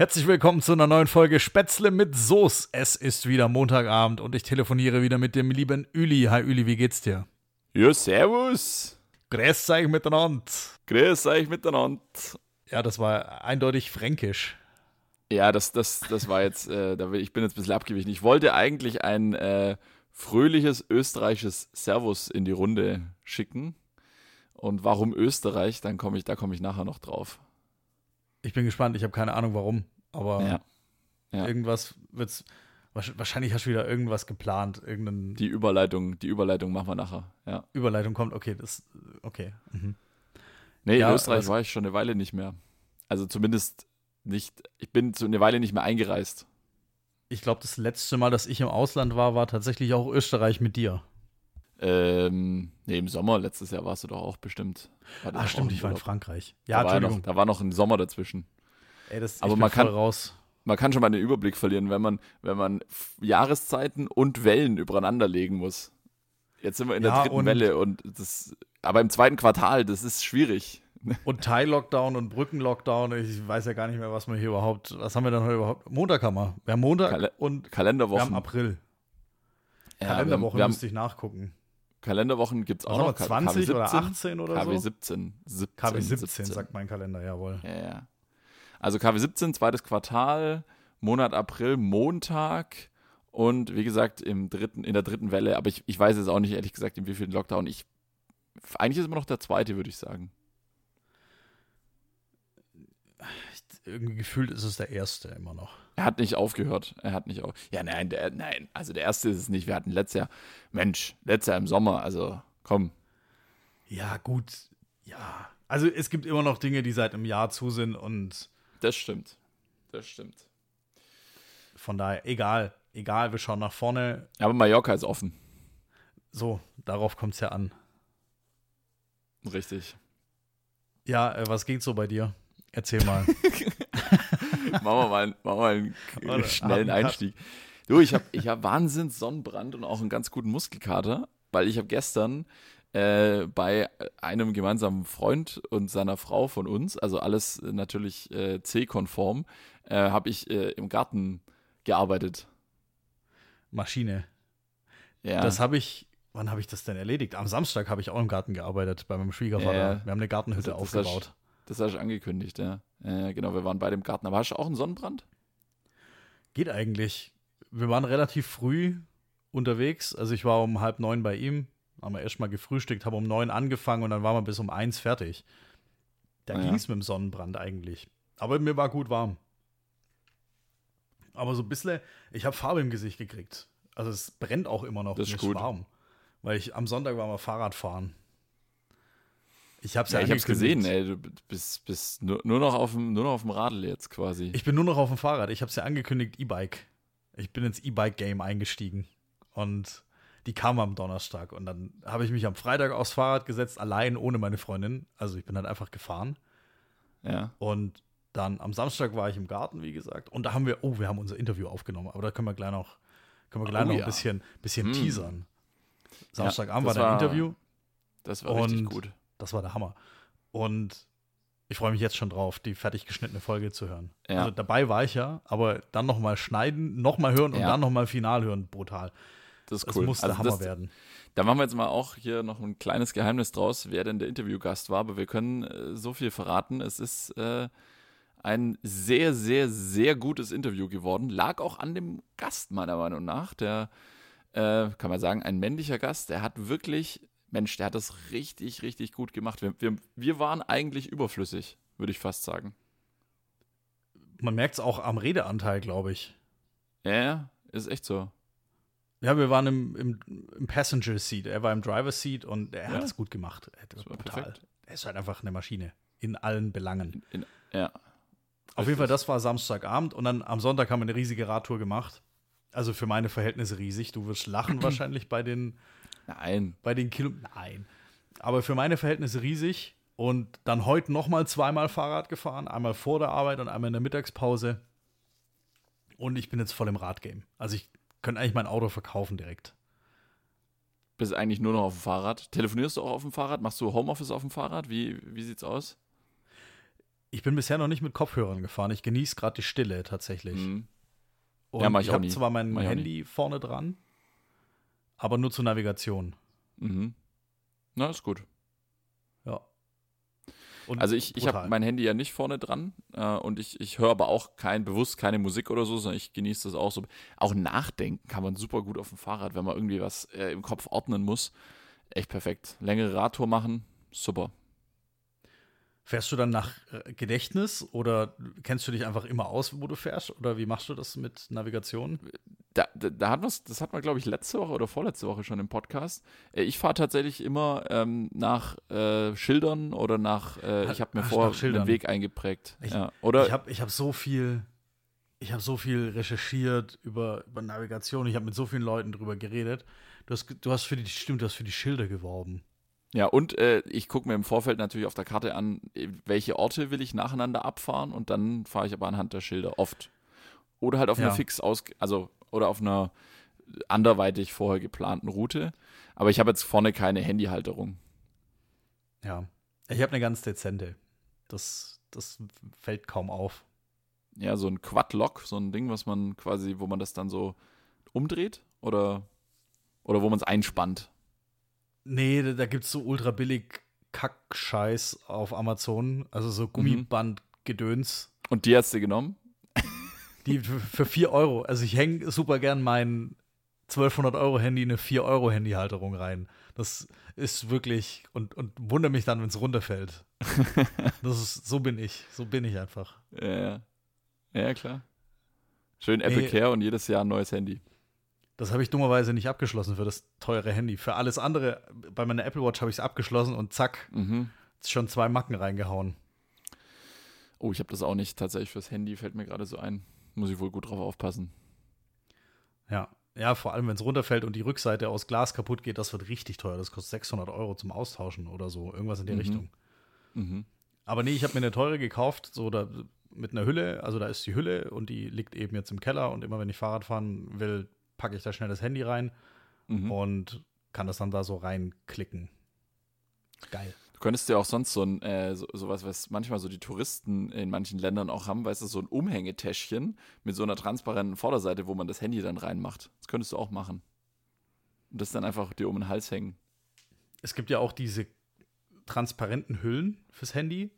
Herzlich willkommen zu einer neuen Folge Spätzle mit Soße. Es ist wieder Montagabend und ich telefoniere wieder mit dem lieben Üli. Hi Üli, wie geht's dir? Ja, servus. Grüß euch miteinander. Grüß euch miteinander. Ja, das war eindeutig fränkisch. Ja, das, das, das war jetzt, äh, ich bin jetzt ein bisschen abgewichen. Ich wollte eigentlich ein äh, fröhliches österreichisches Servus in die Runde schicken. Und warum Österreich, dann komme ich, da komme ich nachher noch drauf. Ich bin gespannt, ich habe keine Ahnung warum, aber Ja. Ja. irgendwas wird's. wahrsch- Wahrscheinlich hast du wieder irgendwas geplant, irgendeine Die Überleitung, die Überleitung machen wir nachher. Ja. Überleitung kommt. Okay, das. Okay. Mhm. Nee, Ja, in Österreich war ich schon eine Weile nicht mehr. Also zumindest nicht, ich bin so eine Weile nicht mehr eingereist. Ich glaube, das letzte Mal, dass ich im Ausland war, war tatsächlich auch Österreich mit dir. Ähm, nee, im Sommer letztes Jahr warst du doch auch bestimmt. Ach stimmt, im ich war in? Frankreich. Ja, da, war ja noch, da war noch ein Sommer dazwischen. Ey, das, aber man voll kann- raus. Man kann schon mal den Überblick verlieren, wenn man, wenn man Jahreszeiten und Wellen übereinander legen muss. Jetzt sind wir in der Ja, dritten und- Welle und das, aber im zweiten Quartal, das ist schwierig. Und Teil-Lockdown und Brücken-Lockdown. Ich weiß ja gar nicht mehr, was wir hier überhaupt. Was haben wir denn heute überhaupt? Montag haben wir. Wir haben Montag Kale- und wir Kalenderwochen. haben April. Ja, Kalenderwoche wir haben, müsste ich nachgucken. Kalenderwochen gibt es auch noch. K- 20 KW oder 17? 18 oder KW so? 17. 17. KW 17, sagt mein Kalender, jawohl. Ja, ja. Also KW 17, zweites Quartal, Monat April, Montag und wie gesagt im dritten, in der dritten Welle. Aber ich, ich weiß jetzt auch nicht ehrlich gesagt, in wie vielen Lockdown. Ich, eigentlich ist immer noch der zweite, würde ich sagen. Irgendwie gefühlt ist es der erste immer noch. Er hat nicht aufgehört. Er hat nicht auf. Ja, nein, der, nein. Also der erste ist es nicht. Wir hatten letztes Jahr, Mensch, letztes Jahr im Sommer. Also komm. Ja, gut. Ja. Also es gibt immer noch Dinge, die seit einem Jahr zu sind und Das stimmt. Das stimmt. von daher, egal. Egal, wir schauen nach vorne. Aber Mallorca ist offen. So, darauf kommt es ja an. Richtig. Ja, äh, was geht so bei dir? Erzähl mal. machen wir mal, einen- machen wir mal einen Warte, schnellen Cut. Einstieg. Du, ich habe ich hab Wahnsinns Sonnenbrand und auch einen ganz guten Muskelkater, weil ich habe gestern äh, bei einem gemeinsamen Freund und seiner Frau von uns, also alles natürlich äh, C-konform, äh, habe ich äh, im Garten gearbeitet. Maschine. Ja, Das habe ich, wann habe ich das denn erledigt? Am Samstag habe ich auch im Garten gearbeitet bei meinem Schwiegervater. Ja. Wir haben eine Gartenhütte Das- das aufgebaut. Das hast du angekündigt, ja. Äh, genau, wir waren beide im Garten. Aber hast du auch einen Sonnenbrand? Geht eigentlich. Wir waren relativ früh unterwegs. Also ich war um halb neun bei ihm, haben wir erstmal gefrühstückt, haben um neun angefangen und dann waren wir bis um eins fertig. Da Ah, ja. ging es mit dem Sonnenbrand eigentlich. Aber mir war gut warm. Aber so ein bisschen, ich habe Farbe im Gesicht gekriegt. Also es brennt auch immer noch. Das ist gut. warm. Weil ich am Sonntag war mal Fahrrad fahren. Ich habe es ja, Ja, ich angekündigt. gesehen, ey. Du bist, bist nur, nur, noch auf dem, nur noch auf dem Radl jetzt quasi. Ich bin nur noch auf dem Fahrrad. Ich habe es ja angekündigt, E-Bike. Ich bin ins E-Bike-Game eingestiegen. Und die kam am Donnerstag. Und dann habe ich mich am Freitag aufs Fahrrad gesetzt, allein ohne meine Freundin. Also ich bin halt einfach gefahren. ja. Und dann am Samstag war ich im Garten, wie gesagt. Und da haben wir, oh, wir haben unser Interview aufgenommen. Aber da können wir gleich noch, können wir gleich Oh noch ja. ein bisschen, bisschen Mm. teasern. Samstagabend das war dein Interview. Das war richtig gut. Das war der Hammer. Und ich freue mich jetzt schon drauf, die fertig geschnittene Folge zu hören. Ja. Also dabei war ich ja, aber dann nochmal schneiden, nochmal hören und Ja. dann nochmal final hören, brutal. Das ist Das cool. muss der Also Hammer das, werden. Da machen wir jetzt mal auch hier noch ein kleines Geheimnis draus, wer denn der Interviewgast war, aber wir können äh, so viel verraten. Es ist äh, ein sehr, sehr, sehr gutes Interview geworden. Lag auch an dem Gast, meiner Meinung nach. Der, äh, kann man sagen, ein männlicher Gast, der hat wirklich, Mensch, der hat das richtig, richtig gut gemacht. Wir, wir, wir waren eigentlich überflüssig, würde ich fast sagen. Man merkt es auch am Redeanteil, glaube ich. Ja, ist echt so. Ja, wir waren im, im, im Passenger Seat. Er war im Driver Seat und er Ja. hat es gut gemacht. Er, Das war brutal. perfekt. Er ist halt einfach eine Maschine. In allen Belangen. In, ja. Auf jeden Fall, das war Samstagabend und dann am Sonntag haben wir eine riesige Radtour gemacht. Also für meine Verhältnisse riesig. Du wirst lachen wahrscheinlich bei den Nein. bei den Kilo. Nein. Aber für meine Verhältnisse riesig. Und dann heute nochmal zweimal Fahrrad gefahren. Einmal vor der Arbeit und einmal in der Mittagspause. Und ich bin jetzt voll im Radgame. Also ich könnte eigentlich mein Auto verkaufen direkt. Bist eigentlich nur noch auf dem Fahrrad. Telefonierst du auch auf dem Fahrrad? Machst du Homeoffice auf dem Fahrrad? Wie, wie sieht's aus? Ich bin bisher noch nicht mit Kopfhörern gefahren. Ich genieße gerade die Stille tatsächlich. Mhm. Und Ja, mach ich ich habe zwar mein Mach Handy vorne dran, aber nur zur Navigation. Mhm. Na, ist gut. Ja. Und Also ich, ich habe mein Handy ja nicht vorne dran äh, und ich, ich höre aber auch kein, bewusst keine Musik oder so, sondern ich genieße das auch so. Auch nachdenken kann man super gut auf dem Fahrrad, wenn man irgendwie was äh, im Kopf ordnen muss. Echt perfekt. Längere Radtour machen, super. Fährst du dann nach äh, Gedächtnis oder kennst du dich einfach immer aus, wo du fährst? Oder wie machst du das mit Navigation? Da, da, da hat was, das hat man, glaube ich, letzte Woche oder vorletzte Woche schon im Podcast. Äh, ich fahre tatsächlich immer ähm, nach äh, Schildern oder nach, äh, ich habe mir vorher einen Weg eingeprägt. Ich- ja. Oder Ich habe ich hab so viel, ich habe so viel recherchiert über, über Navigation. Ich habe mit so vielen Leuten drüber geredet. Du hast, du hast für die, stimmt, du hast für die Schilder geworben. Ja, und äh, ich gucke mir im Vorfeld natürlich auf der Karte an, äh, welche Orte will ich nacheinander abfahren und dann fahre ich aber anhand der Schilder oft. Oder halt auf Ja. einer fix aus, also oder auf einer anderweitig vorher geplanten Route. Aber ich habe jetzt vorne keine Handyhalterung. Ja. Ich habe eine ganz dezente. Das, das fällt kaum auf. Ja, so ein Quad-Lock, so ein Ding, was man quasi, wo man das dann so umdreht oder, oder wo man es einspannt. Nee, da, da gibt es so ultra billig Kack-Scheiß auf Amazon. Also so Gummiband-Gedöns. Und die hast du genommen? Die für, für 4 Euro. Also ich hänge super gern mein 1200 Euro Handy in eine 4 Euro Handyhalterung rein. Das ist wirklich und, und wundere mich dann, wenn es runterfällt. das ist, so bin ich. So bin ich einfach. Ja, ja. Ja, klar. Schön Apple Nee. Care und jedes Jahr ein neues Handy. Das habe ich dummerweise nicht abgeschlossen für das teure Handy. Für alles andere, bei meiner Apple Watch habe ich es abgeschlossen und zack, Mhm. schon zwei Macken reingehauen. Oh, ich habe das auch nicht tatsächlich fürs Handy, fällt mir gerade so ein. Muss ich wohl gut drauf aufpassen. Ja. Ja, vor allem, wenn es runterfällt und die Rückseite aus Glas kaputt geht, das wird richtig teuer. Das kostet 600 Euro zum Austauschen oder so. Irgendwas in die Mhm. Richtung. Mhm. Aber nee, ich habe mir eine teure gekauft, so da, mit einer Hülle. Also da ist die Hülle und die liegt eben jetzt im Keller. Und immer wenn ich Fahrrad fahren will, packe ich da schnell das Handy rein Mhm. und kann das dann da so reinklicken. Geil. Du könntest ja auch sonst so ein, äh, so, sowas, was manchmal so die Touristen in manchen Ländern auch haben, weißt du, so ein Umhängetäschchen mit so einer transparenten Vorderseite, wo man das Handy dann reinmacht. Das könntest du auch machen. Und das dann einfach dir um den Hals hängen. Es gibt ja auch diese transparenten Hüllen fürs Handy,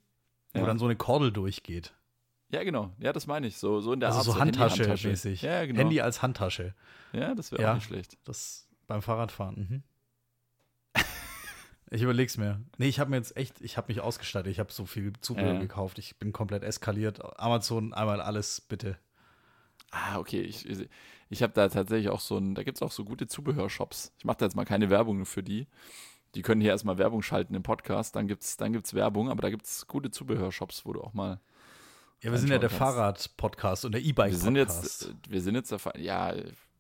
wo Ja. dann so eine Kordel durchgeht. Ja, genau. Ja, das meine ich. So, so in der also Art. so Handy-Handtasche. Handtasche-mäßig. Ja, genau. Handy als Handtasche. Ja, das wäre Ja. auch nicht schlecht. Das beim Fahrradfahren. Mhm. ich überleg's mir. Nee, ich habe mir jetzt echt, ich habe mich ausgestattet. Ich habe so viel Zubehör Ja. gekauft. Ich bin komplett eskaliert. Amazon, einmal alles, bitte. Ah, okay. Ich, ich habe da tatsächlich auch so ein, da gibt es auch so gute Zubehörshops. Ich mache da jetzt mal keine Werbung für die. Die können hier erstmal Werbung schalten im Podcast, dann gibt's, dann gibt's Werbung, aber da gibt es gute Zubehörshops, wo du auch mal. Ja, wir sind ja der. Fahrrad-Podcast und der Wir E-Bike-Podcast. jetzt, äh, wir sind jetzt, der, ja,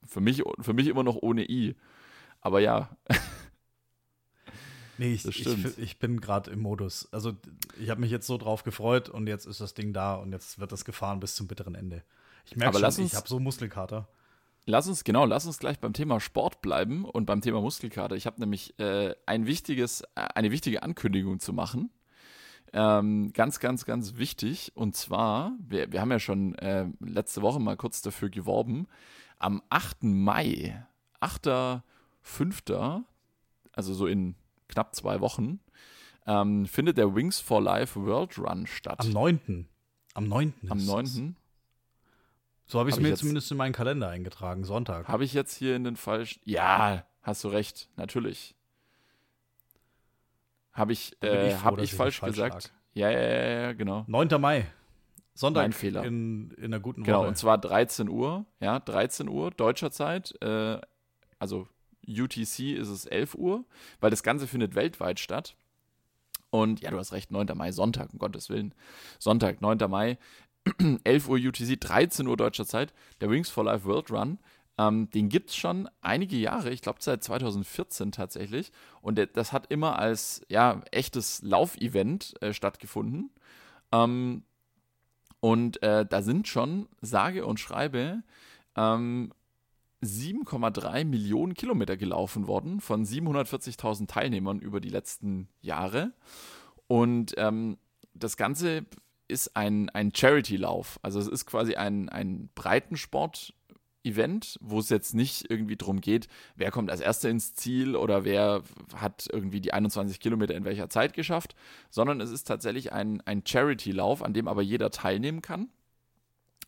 für mich, für mich immer noch ohne I. Aber ja, nee, ich, ich, ich bin gerade im Modus. Also ich habe mich jetzt so drauf gefreut und jetzt ist das Ding da und jetzt wird das gefahren bis zum bitteren Ende. Ich merke schon, lass ich uns- habe so Muskelkater. Lass uns, genau, lass uns gleich beim Thema Sport bleiben und beim Thema Muskelkater. Ich habe nämlich äh, ein wichtiges, äh, eine wichtige Ankündigung zu machen. Ähm, ganz, ganz, ganz wichtig. Und zwar, wir, wir haben ja schon äh, letzte Woche mal kurz dafür geworben, am 8. Mai, 8.5., also so in knapp zwei Wochen, ähm, findet der Wings for Life World Run statt. Am 9. Am 9. Am ist 9. das. So habe ich es Hab mir zumindest in meinen Kalender eingetragen, Sonntag. Habe ich jetzt hier in den falschen. Ja, hast du recht, natürlich. Habe ich, äh, ich hab ich falsch gesagt? Ja, ja, ja, ja, genau. 9. Mai. Sonntag Mein Fehler. In, in einer guten Genau, Woche. und zwar 13 Uhr, ja, 13 Uhr deutscher Zeit, äh, also UTC ist es 11 Uhr, weil das Ganze findet weltweit statt. Und ja, du hast recht, 9. Mai, Sonntag, um Gottes Willen. Sonntag, 9. Mai, 11 Uhr UTC, 13 Uhr deutscher Zeit, der Wings for Life World Run. Ähm, den gibt es schon einige Jahre, ich glaube seit 2014 tatsächlich. Und das hat immer als ja, echtes Laufevent äh, stattgefunden. Ähm, und äh, da sind schon, sage und schreibe, ähm, 7,3 Millionen Kilometer gelaufen worden von 740.000 Teilnehmern über die letzten Jahre. Und ähm, das Ganze ist ein, ein Charity-Lauf. Also es ist quasi ein, ein Breitensport. Event, wo es jetzt nicht irgendwie darum geht, wer kommt als Erster ins Ziel oder wer hat irgendwie die 21 Kilometer in welcher Zeit geschafft, sondern es ist tatsächlich ein, ein Charity-Lauf, an dem aber jeder teilnehmen kann.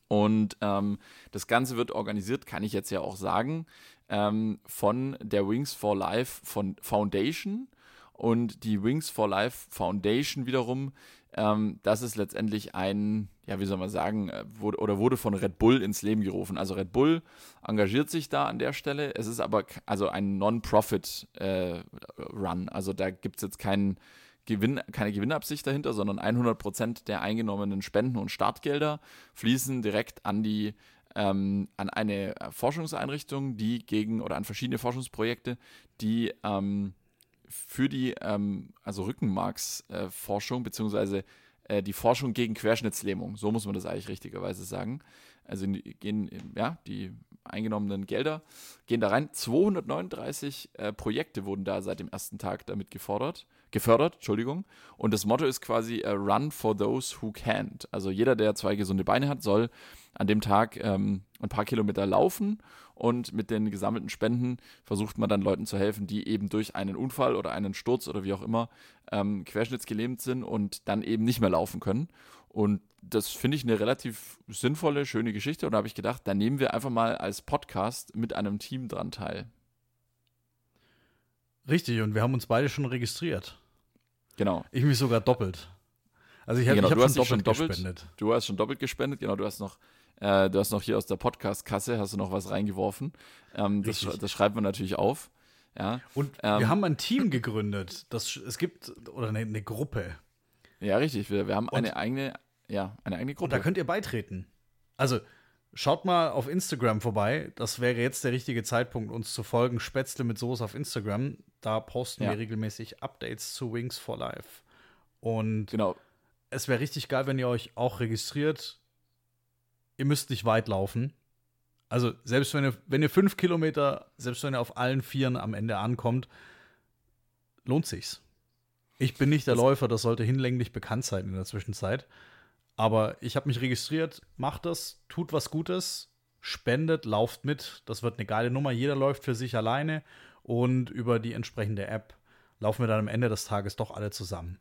Und ähm, das Ganze wird organisiert, kann ich jetzt ja auch sagen, ähm, von der Wings for Life von Foundation. Und die Wings for Life Foundation wiederum, ähm, das ist letztendlich ein, ja, wie soll man sagen, äh, wurde, oder wurde von Red Bull ins Leben gerufen. Also Red Bull engagiert sich da an der Stelle. Es ist aber also ein Non-Profit-Run. Äh, also da gibt es jetzt keinen Gewinn, keine Gewinnabsicht dahinter, sondern 100% der eingenommenen Spenden und Startgelder fließen direkt an die ähm, an eine Forschungseinrichtung, die gegen oder an verschiedene Forschungsprojekte, die ähm, für die ähm, also Rückenmarksforschung äh, beziehungsweise äh, die Forschung gegen Querschnittslähmung, so muss man das eigentlich richtigerweise sagen. Also gehen ja die eingenommenen Gelder gehen da rein. 239 äh, Projekte wurden da seit dem ersten Tag damit gefordert gefördert, Entschuldigung. Und das Motto ist quasi uh, Run for those who can't. Also jeder, der zwei gesunde Beine hat, soll an dem Tag ähm, ein paar Kilometer laufen und mit den gesammelten Spenden versucht man dann Leuten zu helfen, die eben durch einen Unfall oder einen Sturz oder wie auch immer ähm, querschnittsgelähmt sind und dann eben nicht mehr laufen können. Und das finde ich eine relativ sinnvolle, schöne Geschichte. Und da habe ich gedacht, da nehmen wir einfach mal als Podcast mit einem Team dran teil. Richtig, und wir haben uns beide schon registriert. Genau. Ich mich sogar doppelt. Also ich, hab, genau, ich habe schon, doppelt, schon doppelt gespendet. Du hast schon doppelt gespendet, genau. Du hast noch, äh, du hast noch hier aus der Podcast-Kasse hast du noch was reingeworfen. Ähm, das, das schreibt man natürlich auf. Ja. Und ähm, wir haben ein Team gegründet. Das, es gibt, oder eine, eine Gruppe. Ja, richtig. Wir, wir haben und, eine eigene, ja, eine eigene Gruppe. Und da könnt ihr beitreten. Also Schaut mal auf Instagram vorbei. Das wäre jetzt der richtige Zeitpunkt, uns zu folgen. Spätzle mit Soße auf Instagram. Da posten ja. wir regelmäßig Updates zu Wings for Life. Und genau. es wäre richtig geil, wenn ihr euch auch registriert. Ihr müsst nicht weit laufen. Also, selbst wenn ihr, wenn ihr fünf Kilometer, selbst wenn ihr auf allen Vieren am Ende ankommt, lohnt sich's. Ich bin nicht der das Läufer, das sollte hinlänglich bekannt sein in der Zwischenzeit. Aber ich habe mich registriert, macht das, tut was Gutes, spendet, lauft mit. Das wird eine geile Nummer. Jeder läuft für sich alleine und über die entsprechende App laufen wir dann am Ende des Tages doch alle zusammen.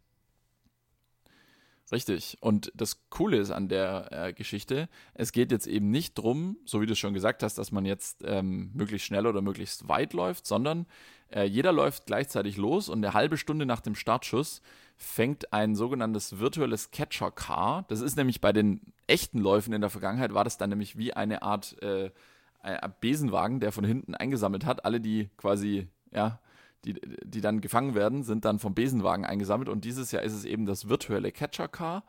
Richtig. Und das Coole ist an der äh, Geschichte, es geht jetzt eben nicht drum, so wie du schon gesagt hast, dass man jetzt ähm, möglichst schnell oder möglichst weit läuft, sondern äh, jeder läuft gleichzeitig los und eine halbe Stunde nach dem Startschuss fängt ein sogenanntes virtuelles Catcher Car. Das ist nämlich bei den echten Läufen in der Vergangenheit, war das dann nämlich wie eine Art äh, Besenwagen, der von hinten eingesammelt hat. Alle, die quasi, ja, die, die dann gefangen werden, sind dann vom Besenwagen eingesammelt. Und dieses Jahr ist es eben das virtuelle Catcher Car.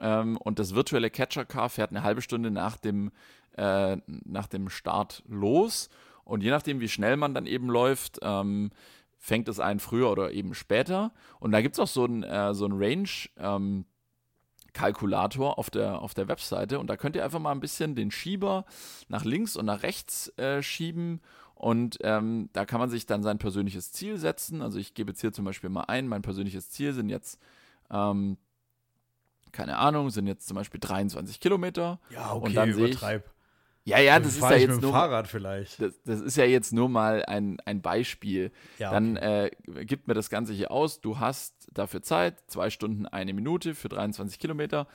Ähm, und das virtuelle Catcher Car fährt eine halbe Stunde nach dem, äh, nach dem Start los. Und je nachdem, wie schnell man dann eben läuft, ähm, fängt es einen früher oder eben später. Und da gibt es auch so einen äh, so Range. Ähm, Kalkulator auf der, auf der Webseite und da könnt ihr einfach mal ein bisschen den Schieber nach links und nach rechts äh, schieben und ähm, da kann man sich dann sein persönliches Ziel setzen. Also ich gebe jetzt hier zum Beispiel mal ein, mein persönliches Ziel sind jetzt, ähm, keine Ahnung, sind jetzt zum Beispiel 23 Kilometer. Ja, okay, und dann übertreib. Ich, ja, ja, das ist ja jetzt nur. Fahrrad vielleicht. Das, das, ist ja jetzt nur mal ein, ein Beispiel. Ja, okay. Dann äh, gibt mir das Ganze hier aus. Du hast dafür Zeit, zwei Stunden, eine Minute für 23 Kilometer,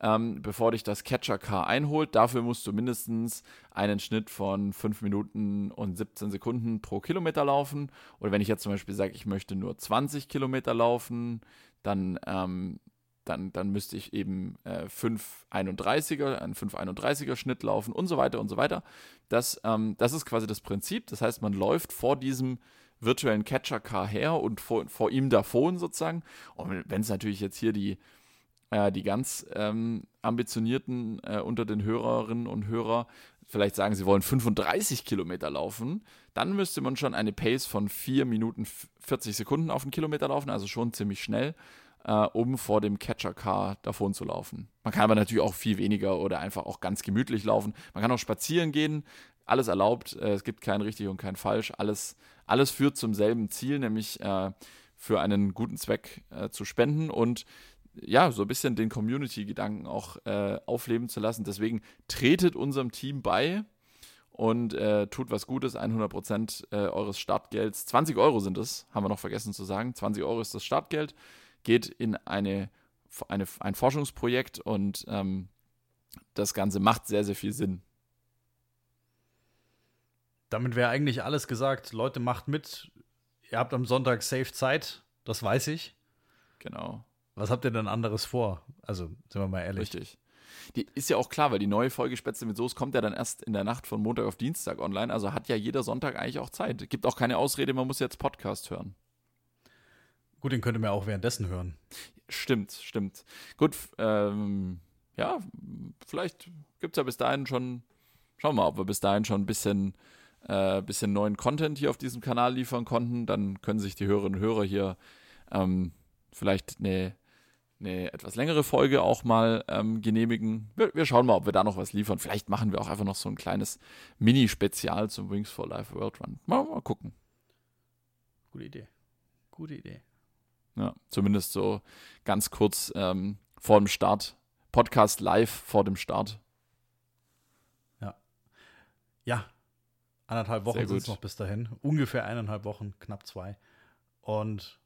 ähm, bevor dich das Catcher Car einholt. Dafür musst du mindestens einen Schnitt von 5 Minuten und 17 Sekunden pro Kilometer laufen. Oder wenn ich jetzt zum Beispiel sage, ich möchte nur 20 Kilometer laufen, dann ähm, dann, dann müsste ich eben äh, 531er, einen 531er Schnitt laufen und so weiter und so weiter. Das, ähm, das ist quasi das Prinzip. Das heißt, man läuft vor diesem virtuellen Catcher-Car her und vor, vor ihm davon sozusagen. Und wenn es natürlich jetzt hier die, äh, die ganz ähm, ambitionierten äh, unter den Hörerinnen und Hörer vielleicht sagen, sie wollen 35 Kilometer laufen, dann müsste man schon eine Pace von 4 Minuten 40 Sekunden auf den Kilometer laufen, also schon ziemlich schnell äh, um vor dem Catcher-Car davon zu laufen. Man kann aber natürlich auch viel weniger oder einfach auch ganz gemütlich laufen. Man kann auch spazieren gehen, alles erlaubt, äh, es gibt kein richtig und kein falsch, alles, alles führt zum selben Ziel, nämlich äh, für einen guten Zweck äh, zu spenden und ja, so ein bisschen den Community-Gedanken auch äh, aufleben zu lassen. Deswegen tretet unserem Team bei und äh, tut was Gutes. 100% äh, eures Startgelds, 20 Euro sind es, haben wir noch vergessen zu sagen. 20 Euro ist das Startgeld, geht in eine, eine ein Forschungsprojekt und ähm, das Ganze macht sehr, sehr viel Sinn. Damit wäre eigentlich alles gesagt. Leute, macht mit. Ihr habt am Sonntag safe Zeit, das weiß ich. Genau. Was habt ihr denn anderes vor? Also, sind wir mal ehrlich. Richtig. Die ist ja auch klar, weil die neue Folge Spätzle mit Soße kommt ja dann erst in der Nacht von Montag auf Dienstag online. Also hat ja jeder Sonntag eigentlich auch Zeit. Gibt auch keine Ausrede, man muss jetzt Podcast hören. Gut, den könnt ihr mir auch währenddessen hören. Stimmt, stimmt. Gut, ähm, ja, vielleicht gibt es ja bis dahin schon, schauen wir mal, ob wir bis dahin schon ein bisschen, äh, bisschen neuen Content hier auf diesem Kanal liefern konnten. Dann können sich die Hörerinnen und Hörer hier ähm, vielleicht eine eine etwas längere Folge auch mal ähm, genehmigen. Wir, wir, schauen mal, ob wir da noch was liefern. Vielleicht machen wir auch einfach noch so ein kleines Mini-Spezial zum Wings for Life World Run. Mal, mal gucken. Gute Idee. Gute Idee. Ja, zumindest so ganz kurz ähm, vor dem Start. Podcast live vor dem Start. Ja. Ja. Anderthalb Wochen sind es noch bis dahin. Ungefähr eineinhalb Wochen, knapp zwei. Und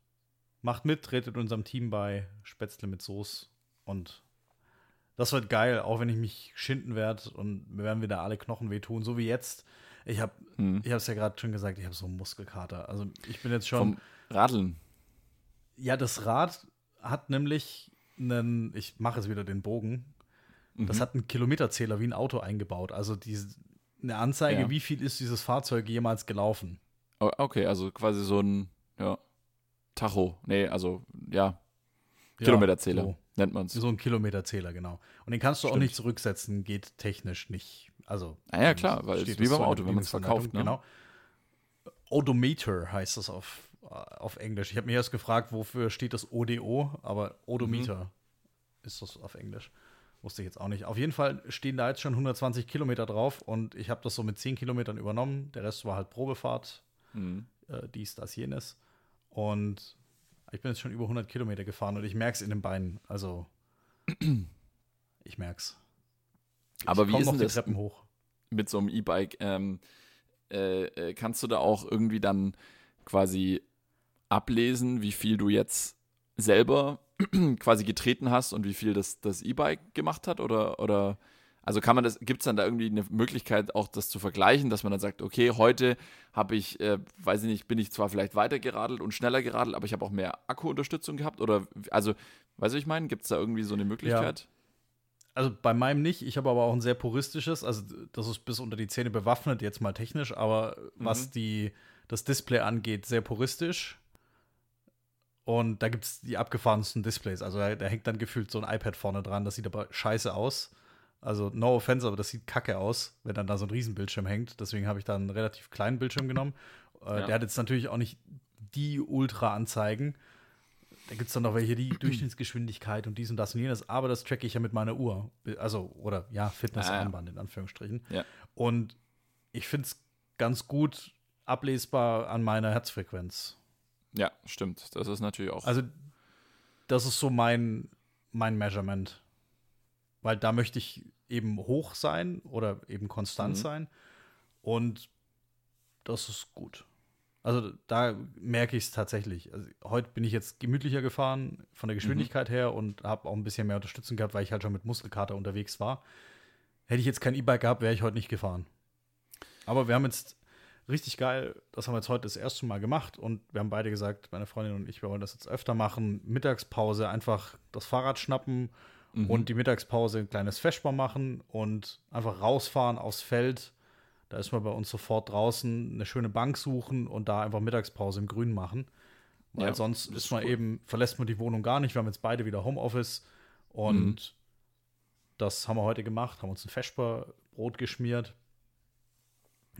Macht mit, tretet unserem Team bei Spätzle mit Soße und das wird geil, auch wenn ich mich schinden werde und mir werden wieder alle Knochen wehtun, so wie jetzt. Ich habe hm. ich es ja gerade schon gesagt, ich habe so einen Muskelkater. Also ich bin jetzt schon vom Radeln. Ja, das Rad hat nämlich einen, ich mache jetzt wieder den Bogen. Mhm. Das hat einen Kilometerzähler wie ein Auto eingebaut. Also diese, eine Anzeige, ja. wie viel ist dieses Fahrzeug jemals gelaufen. Okay, also quasi so ein, ja. Tacho. Nee, also ja. Kilometerzähler ja, so. nennt man es. So ein Kilometerzähler, genau. Und den kannst du Stimmt. auch nicht zurücksetzen, geht technisch nicht. Also. Ah ja, klar, weil es ist wie beim Auto, wenn man es verkauft. Ne? Genau. Odometer heißt das auf, auf Englisch. Ich habe mich erst gefragt, wofür steht das ODO, aber Odometer mhm. ist das auf Englisch. Wusste ich jetzt auch nicht. Auf jeden Fall stehen da jetzt schon 120 Kilometer drauf und ich habe das so mit 10 Kilometern übernommen. Der Rest war halt Probefahrt, mhm. äh, dies, das, jenes. Und ich bin jetzt schon über 100 Kilometer gefahren und ich merke es in den Beinen. Also, ich merke es. Aber wie ist denn das Treppen hoch? mit so einem E-Bike? Ähm, äh, äh, kannst du da auch irgendwie dann quasi ablesen, wie viel du jetzt selber quasi getreten hast und wie viel das, das E-Bike gemacht hat? Oder, oder also kann man das, gibt es dann da irgendwie eine Möglichkeit, auch das zu vergleichen, dass man dann sagt, okay, heute habe ich, äh, weiß ich nicht, bin ich zwar vielleicht weiter geradelt und schneller geradelt, aber ich habe auch mehr Akkuunterstützung gehabt? Oder also, weißt du, ich meine, gibt es da irgendwie so eine Möglichkeit? Ja. Also bei meinem nicht, ich habe aber auch ein sehr puristisches, also das ist bis unter die Zähne bewaffnet, jetzt mal technisch, aber mhm. was die, das Display angeht, sehr puristisch. Und da gibt es die abgefahrensten Displays. Also da, da, hängt dann gefühlt so ein iPad vorne dran, das sieht aber scheiße aus. Also no offense, aber das sieht kacke aus, wenn dann da so ein Riesenbildschirm hängt. Deswegen habe ich da einen relativ kleinen Bildschirm genommen. Äh, ja. Der hat jetzt natürlich auch nicht die Ultra-Anzeigen. Da gibt es dann noch welche, die Durchschnittsgeschwindigkeit und dies und das und jenes. Aber das tracke ich ja mit meiner Uhr. Also, oder ja, Fitnessarmband ah, ja. in Anführungsstrichen. Ja. Und ich finde es ganz gut ablesbar an meiner Herzfrequenz. Ja, stimmt. Das ist natürlich auch. Also, das ist so mein, mein Measurement. Weil da möchte ich eben hoch sein oder eben konstant mhm. sein. Und das ist gut. Also da merke ich es tatsächlich. Also, heute bin ich jetzt gemütlicher gefahren von der Geschwindigkeit mhm. her und habe auch ein bisschen mehr Unterstützung gehabt, weil ich halt schon mit Muskelkater unterwegs war. Hätte ich jetzt kein E-Bike gehabt, wäre ich heute nicht gefahren. Aber wir haben jetzt richtig geil, das haben wir jetzt heute das erste Mal gemacht und wir haben beide gesagt, meine Freundin und ich, wir wollen das jetzt öfter machen. Mittagspause einfach das Fahrrad schnappen mhm. und die Mittagspause ein kleines Feschbar machen und einfach rausfahren aufs Feld. Da ist man bei uns sofort draußen, eine schöne Bank suchen und da einfach Mittagspause im Grün machen. Weil ja, sonst ist man cool. eben, verlässt man die Wohnung gar nicht. Wir haben jetzt beide wieder Homeoffice und mhm. das haben wir heute gemacht, haben uns ein Feschbar-Brot geschmiert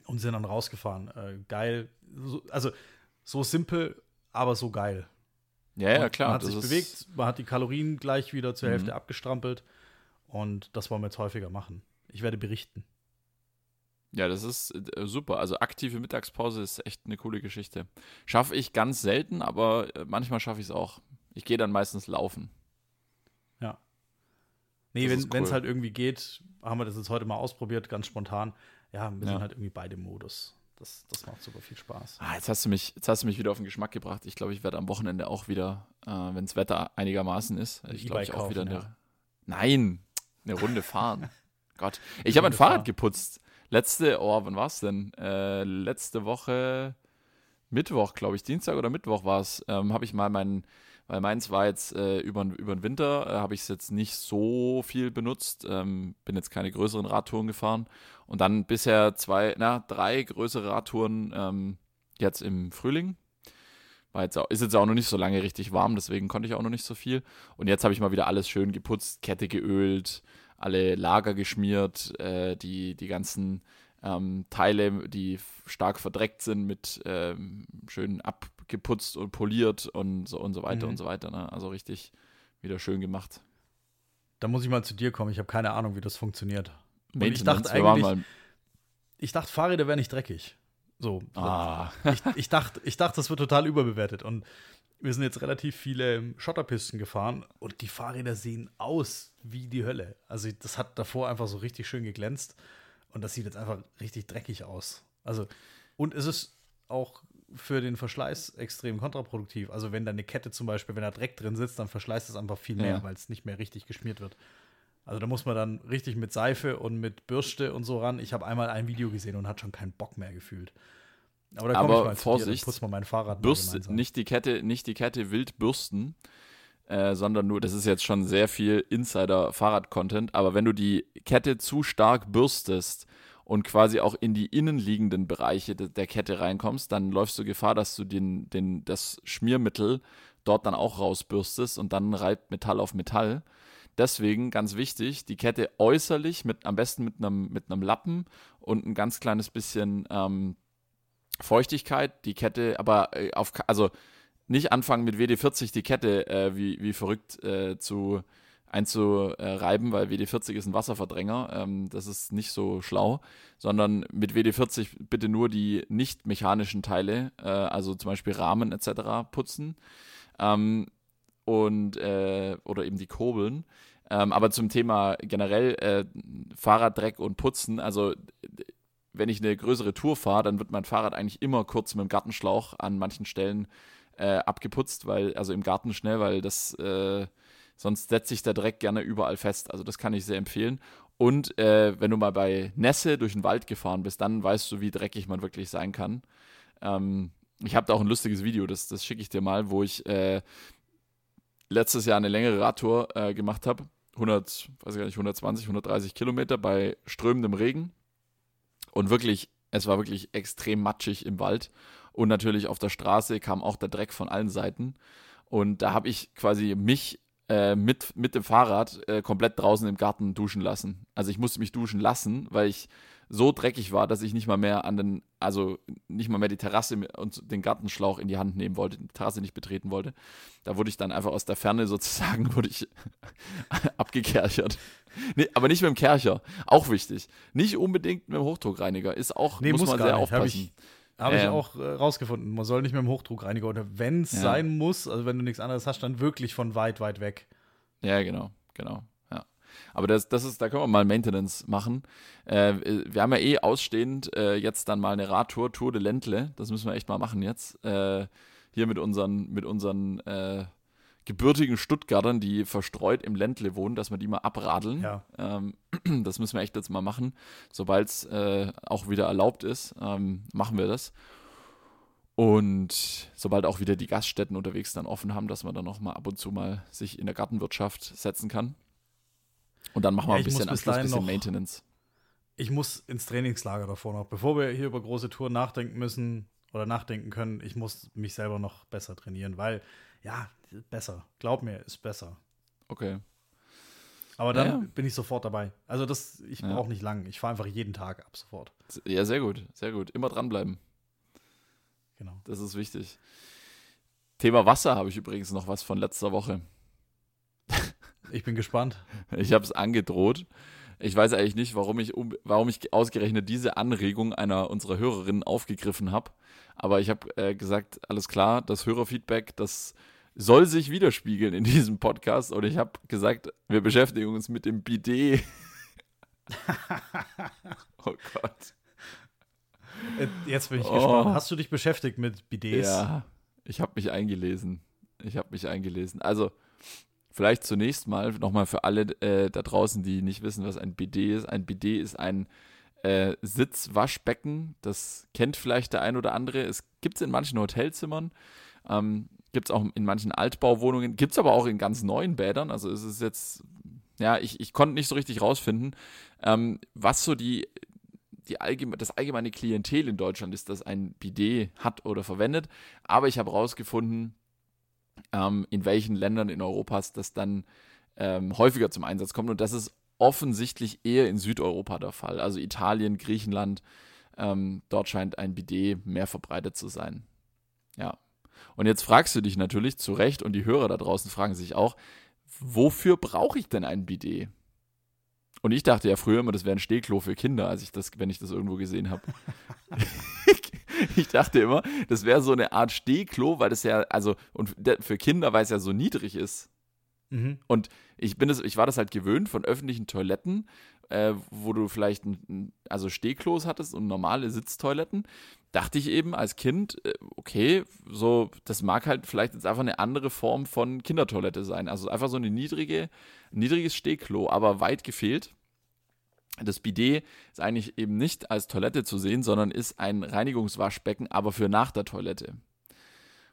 und sind dann rausgefahren. Äh, geil. So, also so simpel, aber so geil. Ja, ja, klar. Man hat sich bewegt, man hat die Kalorien gleich wieder zur mhm. Hälfte abgestrampelt. Und das wollen wir jetzt häufiger machen. Ich werde berichten. Ja, das ist äh, super. Also aktive Mittagspause ist echt eine coole Geschichte. Schaffe ich ganz selten, aber äh, manchmal schaffe ich es auch. Ich gehe dann meistens laufen. Nee, Das wenn cool. es halt irgendwie geht, haben wir das jetzt heute mal ausprobiert, ganz spontan. Ja, wir sind Ja. halt irgendwie beide im Modus. Das, das macht super viel Spaß. Ah, jetzt hast du mich, jetzt hast du mich wieder auf den Geschmack gebracht. Ich glaube, ich werde am Wochenende auch wieder, äh, wenn das Wetter einigermaßen ist, ich glaube, ich auch wieder eine. Nein, eine Runde fahren. Gott, ich habe mein Fahrrad fahren. geputzt. Letzte, oh, wann war es denn? Äh, letzte Woche Mittwoch, glaube ich, Dienstag oder Mittwoch war es. Ähm, habe ich mal meinen, weil meins war jetzt äh, über, über den Winter, äh, habe ich es jetzt nicht so viel benutzt. Ähm, bin jetzt keine größeren Radtouren gefahren. Und dann bisher zwei, na, drei größere Radtouren ähm, jetzt im Frühling. War jetzt auch, ist jetzt auch noch nicht so lange richtig warm, deswegen konnte ich auch noch nicht so viel. Und jetzt habe ich mal wieder alles schön geputzt, Kette geölt, alle Lager geschmiert, äh, die, die ganzen ähm, Teile, die stark verdreckt sind, mit ähm, schön abgeputzt und poliert und so und so weiter Mhm. und so weiter. Ne? Also richtig wieder schön gemacht. Da muss ich mal zu dir kommen. Ich habe keine Ahnung, wie das funktioniert. ich Maintenance, dachte eigentlich- Ich dachte, Fahrräder wären nicht dreckig. So. ah, Ich, ich, dachte, ich dachte, das wird total überbewertet. Und wir sind jetzt relativ viele Schotterpisten gefahren und die Fahrräder sehen aus wie die Hölle. Also das hat davor einfach so richtig schön geglänzt und das sieht jetzt einfach richtig dreckig aus. Also und es ist auch für den Verschleiß extrem kontraproduktiv. Also wenn da eine Kette zum Beispiel, wenn da Dreck drin sitzt, dann verschleißt es einfach viel mehr, Ja. weil es nicht mehr richtig geschmiert wird. Also da muss man dann richtig mit Seife und mit Bürste und so ran. Ich habe einmal ein Video gesehen und hat schon keinen Bock mehr gefühlt. Aber da komme ich mal Vorsicht, zu dir, putz mal mein Fahrrad Bürste, nicht die Kette, nicht die Kette wild bürsten, äh, sondern nur, das ist jetzt schon sehr viel Insider-Fahrrad-Content, aber wenn du die Kette zu stark bürstest und quasi auch in die innenliegenden Bereiche de der Kette reinkommst, dann läufst du Gefahr, dass du den, den, das Schmiermittel dort dann auch rausbürstest und dann reibt Metall auf Metall. Deswegen ganz wichtig, die Kette äußerlich mit am besten mit einem mit einem Lappen und ein ganz kleines bisschen ähm, Feuchtigkeit, die Kette, aber äh, auf, also nicht anfangen mit WD-40 die Kette äh, wie, wie verrückt äh, zu einzureiben, weil WD-40 ist ein Wasserverdränger, ähm, das ist nicht so schlau, sondern mit WD-40 bitte nur die nicht mechanischen Teile, äh, also zum Beispiel Rahmen etc. putzen ähm, und äh, oder eben die Kurbeln. Ähm, aber zum Thema generell äh, Fahrraddreck und Putzen, also wenn ich eine größere Tour fahre, dann wird mein Fahrrad eigentlich immer kurz mit dem Gartenschlauch an manchen Stellen äh, abgeputzt, weil, also im Garten schnell, weil das, äh, sonst setzt sich der Dreck gerne überall fest. Also das kann ich sehr empfehlen. Und äh, wenn du mal bei Nässe durch den Wald gefahren bist, dann weißt du, wie dreckig man wirklich sein kann. Ähm, ich habe da auch ein lustiges Video, das, das schicke ich dir mal, wo ich äh, letztes Jahr eine längere Radtour äh, gemacht habe. 100, weiß ich gar nicht, 120, 130 Kilometer bei strömendem Regen. Und wirklich, es war wirklich extrem matschig im Wald. Und natürlich auf der Straße kam auch der Dreck von allen Seiten. Und da habe ich quasi mich äh, mit, mit dem Fahrrad äh, komplett draußen im Garten duschen lassen. Also ich musste mich duschen lassen, weil ich so dreckig war, dass ich nicht mal mehr an den, also nicht mal mehr die Terrasse und den Gartenschlauch in die Hand nehmen wollte, die Terrasse nicht betreten wollte. Da wurde ich dann einfach aus der Ferne sozusagen, wurde ich abgekerchert. Nee, aber nicht mit dem Kercher, auch wichtig. Nicht unbedingt mit dem Hochdruckreiniger, ist auch, Nee, muss, muss man sehr nicht. Aufpassen. Ich- Habe ich Ähm. auch äh, rausgefunden. Man soll nicht mit dem Hochdruckreiniger oder wenn es Ja. sein muss, also wenn du nichts anderes hast, dann wirklich von weit, weit weg. Ja, genau, genau. Ja. Aber das, das ist, da können wir mal Maintenance machen. Äh, wir haben ja eh ausstehend äh, jetzt dann mal eine Radtour, Tour de Ländle. Das müssen wir echt mal machen jetzt. Äh, hier mit unseren, mit unseren äh, gebürtigen Stuttgartern, die verstreut im Ländle wohnen, dass wir die mal abradeln. Ja. Ähm, das müssen wir echt jetzt mal machen. Sobald es äh, auch wieder erlaubt ist, ähm, machen wir das. Und sobald auch wieder die Gaststätten unterwegs dann offen haben, dass man dann noch mal ab und zu mal sich in der Gartenwirtschaft setzen kann. Und dann machen wir Ja, ein bisschen am Schluss ein bisschen Maintenance. Ich muss ins Trainingslager davor noch. Bevor wir hier über große Touren nachdenken müssen oder nachdenken können, ich muss mich selber noch besser trainieren, weil, ja, besser. Glaub mir, ist besser. Okay. Aber dann Ja, ja. bin ich sofort dabei. Also das, ich Ja. brauche nicht lang. Ich fahre einfach jeden Tag ab sofort. Ja, sehr gut, sehr gut. Immer dranbleiben. Genau. Das ist wichtig. Thema Wasser habe ich übrigens noch was von letzter Woche. Ich bin gespannt. Ich habe es angedroht. Ich weiß eigentlich nicht, warum ich, um, warum ich ausgerechnet diese Anregung einer unserer Hörerinnen aufgegriffen habe. Aber ich habe äh, gesagt, alles klar, das Hörerfeedback, das soll sich widerspiegeln in diesem Podcast. Und ich habe gesagt, wir beschäftigen uns mit dem Bidet. oh Gott. Äh, jetzt bin ich oh. gespannt. Hast du dich beschäftigt mit Bidets? Ja, ich habe mich eingelesen. Ich habe mich eingelesen. Also, vielleicht zunächst mal nochmal für alle äh, da draußen, die nicht wissen, was ein Bidet ist. Ein Bidet ist ein äh, Sitzwaschbecken. Das kennt vielleicht der ein oder andere. Es gibt es in manchen Hotelzimmern. Ähm, gibt es auch in manchen Altbauwohnungen. Gibt es aber auch in ganz neuen Bädern. Also es ist jetzt, ja, ich, ich konnte nicht so richtig rausfinden, ähm, was so die, die allgeme das allgemeine Klientel in Deutschland ist, das ein Bidet hat oder verwendet. Aber ich habe rausgefunden, ähm, in welchen Ländern in Europas das dann ähm, häufiger zum Einsatz kommt. Und das ist offensichtlich eher in Südeuropa der Fall. Also Italien, Griechenland, ähm, dort scheint ein Bidet mehr verbreitet zu sein. Ja. Und jetzt fragst du dich natürlich zu Recht und die Hörer da draußen fragen sich auch, wofür brauche ich denn ein Bidet? Und ich dachte ja früher immer, das wäre ein Stehklo für Kinder, als ich das, wenn ich das irgendwo gesehen habe. ich dachte immer, das wäre so eine Art Stehklo, weil das ja, also, und für Kinder, weil es ja so niedrig ist. Mhm. Und ich bin das, ich war das halt gewöhnt von öffentlichen Toiletten, äh, wo du vielleicht ein, also Stehklos hattest und normale Sitztoiletten. Dachte ich eben als Kind, äh, okay, so, das mag halt vielleicht jetzt einfach eine andere Form von Kindertoilette sein. Also einfach so eine niedrige, niedriges Stehklo, aber weit gefehlt. Das Bidet ist eigentlich eben nicht als Toilette zu sehen, sondern ist ein Reinigungswaschbecken, aber für nach der Toilette.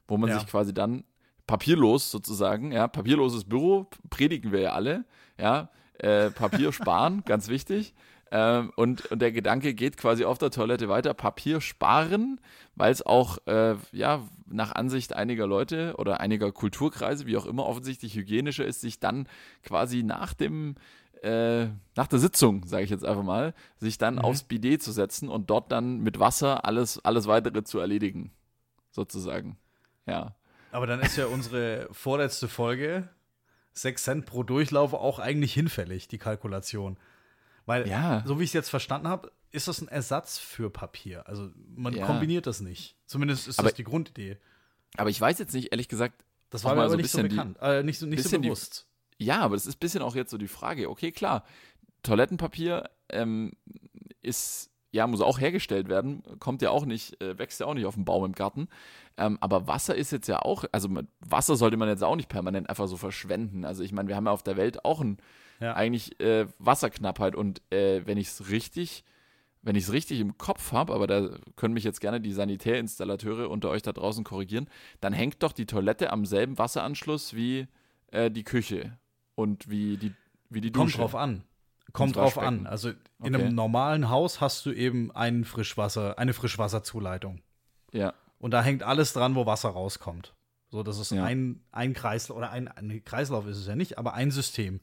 Wo man ja. sich quasi dann papierlos sozusagen, ja, papierloses Büro, predigen wir ja alle, ja, äh, Papier sparen, ganz wichtig. Ähm, und, und der Gedanke geht quasi auf der Toilette weiter, Papier sparen, weil es auch, äh, ja, nach Ansicht einiger Leute oder einiger Kulturkreise, wie auch immer, offensichtlich hygienischer ist, sich dann quasi nach dem, äh, nach der Sitzung, sage ich jetzt einfach mal, sich dann mhm. aufs Bidet zu setzen und dort dann mit Wasser alles, alles weitere zu erledigen. Sozusagen. Ja. Aber dann ist ja unsere vorletzte Folge 6 Cent pro Durchlauf auch eigentlich hinfällig, die Kalkulation. Weil, ja. so wie ich es jetzt verstanden habe, ist das ein Ersatz für Papier. Also man ja. kombiniert das nicht. Zumindest ist aber, das die Grundidee. Aber ich weiß jetzt nicht, ehrlich gesagt, das war mir aber so nicht so bekannt, die, äh, nicht so, nicht so bewusst. Die, ja, aber das ist ein bisschen auch jetzt so die Frage. Okay, klar, Toilettenpapier ähm, ist ja, muss auch hergestellt werden, kommt ja auch nicht, äh, wächst ja auch nicht auf dem Baum im Garten. Ähm, aber Wasser ist jetzt ja auch, also Wasser sollte man jetzt auch nicht permanent einfach so verschwenden. Also ich meine, wir haben ja auf der Welt auch ein, ja. eigentlich äh, Wasserknappheit und äh, wenn ich es richtig, wenn ich es richtig im Kopf habe, aber da können mich jetzt gerne die Sanitärinstallateure unter euch da draußen korrigieren, dann hängt doch die Toilette am selben Wasseranschluss wie äh, die Küche und wie die, wie die Dusche. Kommt drauf an. Kommt drauf an. Also in okay. einem normalen Haus hast du eben einen Frischwasser, eine Frischwasserzuleitung. Ja. Und da hängt alles dran, wo Wasser rauskommt. So, das ist ja. ein, ein Kreislauf, oder ein, ein, Kreislauf ist es ja nicht, aber ein System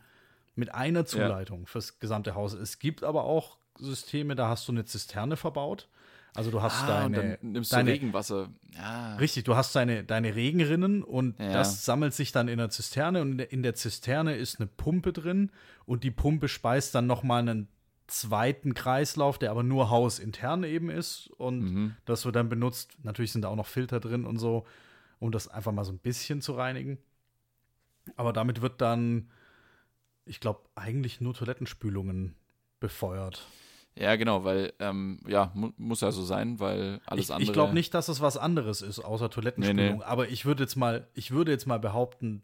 mit einer Zuleitung ja. fürs gesamte Haus. Es gibt aber auch Systeme, da hast du eine Zisterne verbaut. Also du hast ah, deine, nimmst deine, du Regenwasser. Ja. Richtig, du hast deine, deine Regenrinnen und ja. das sammelt sich dann in der Zisterne und in der Zisterne ist eine Pumpe drin und die Pumpe speist dann nochmal einen zweiten Kreislauf, der aber nur hausintern eben ist und mhm. das wird dann benutzt. Natürlich sind da auch noch Filter drin und so, um das einfach mal so ein bisschen zu reinigen. Aber damit wird dann, ich glaube, eigentlich nur Toilettenspülungen befeuert. Ja, genau, weil, ähm, ja, mu muss ja so sein, weil alles ich, andere. Ich glaube nicht, dass es was anderes ist, außer Toilettenspülung. Nee, nee. Aber ich würde jetzt mal, ich würde jetzt mal behaupten,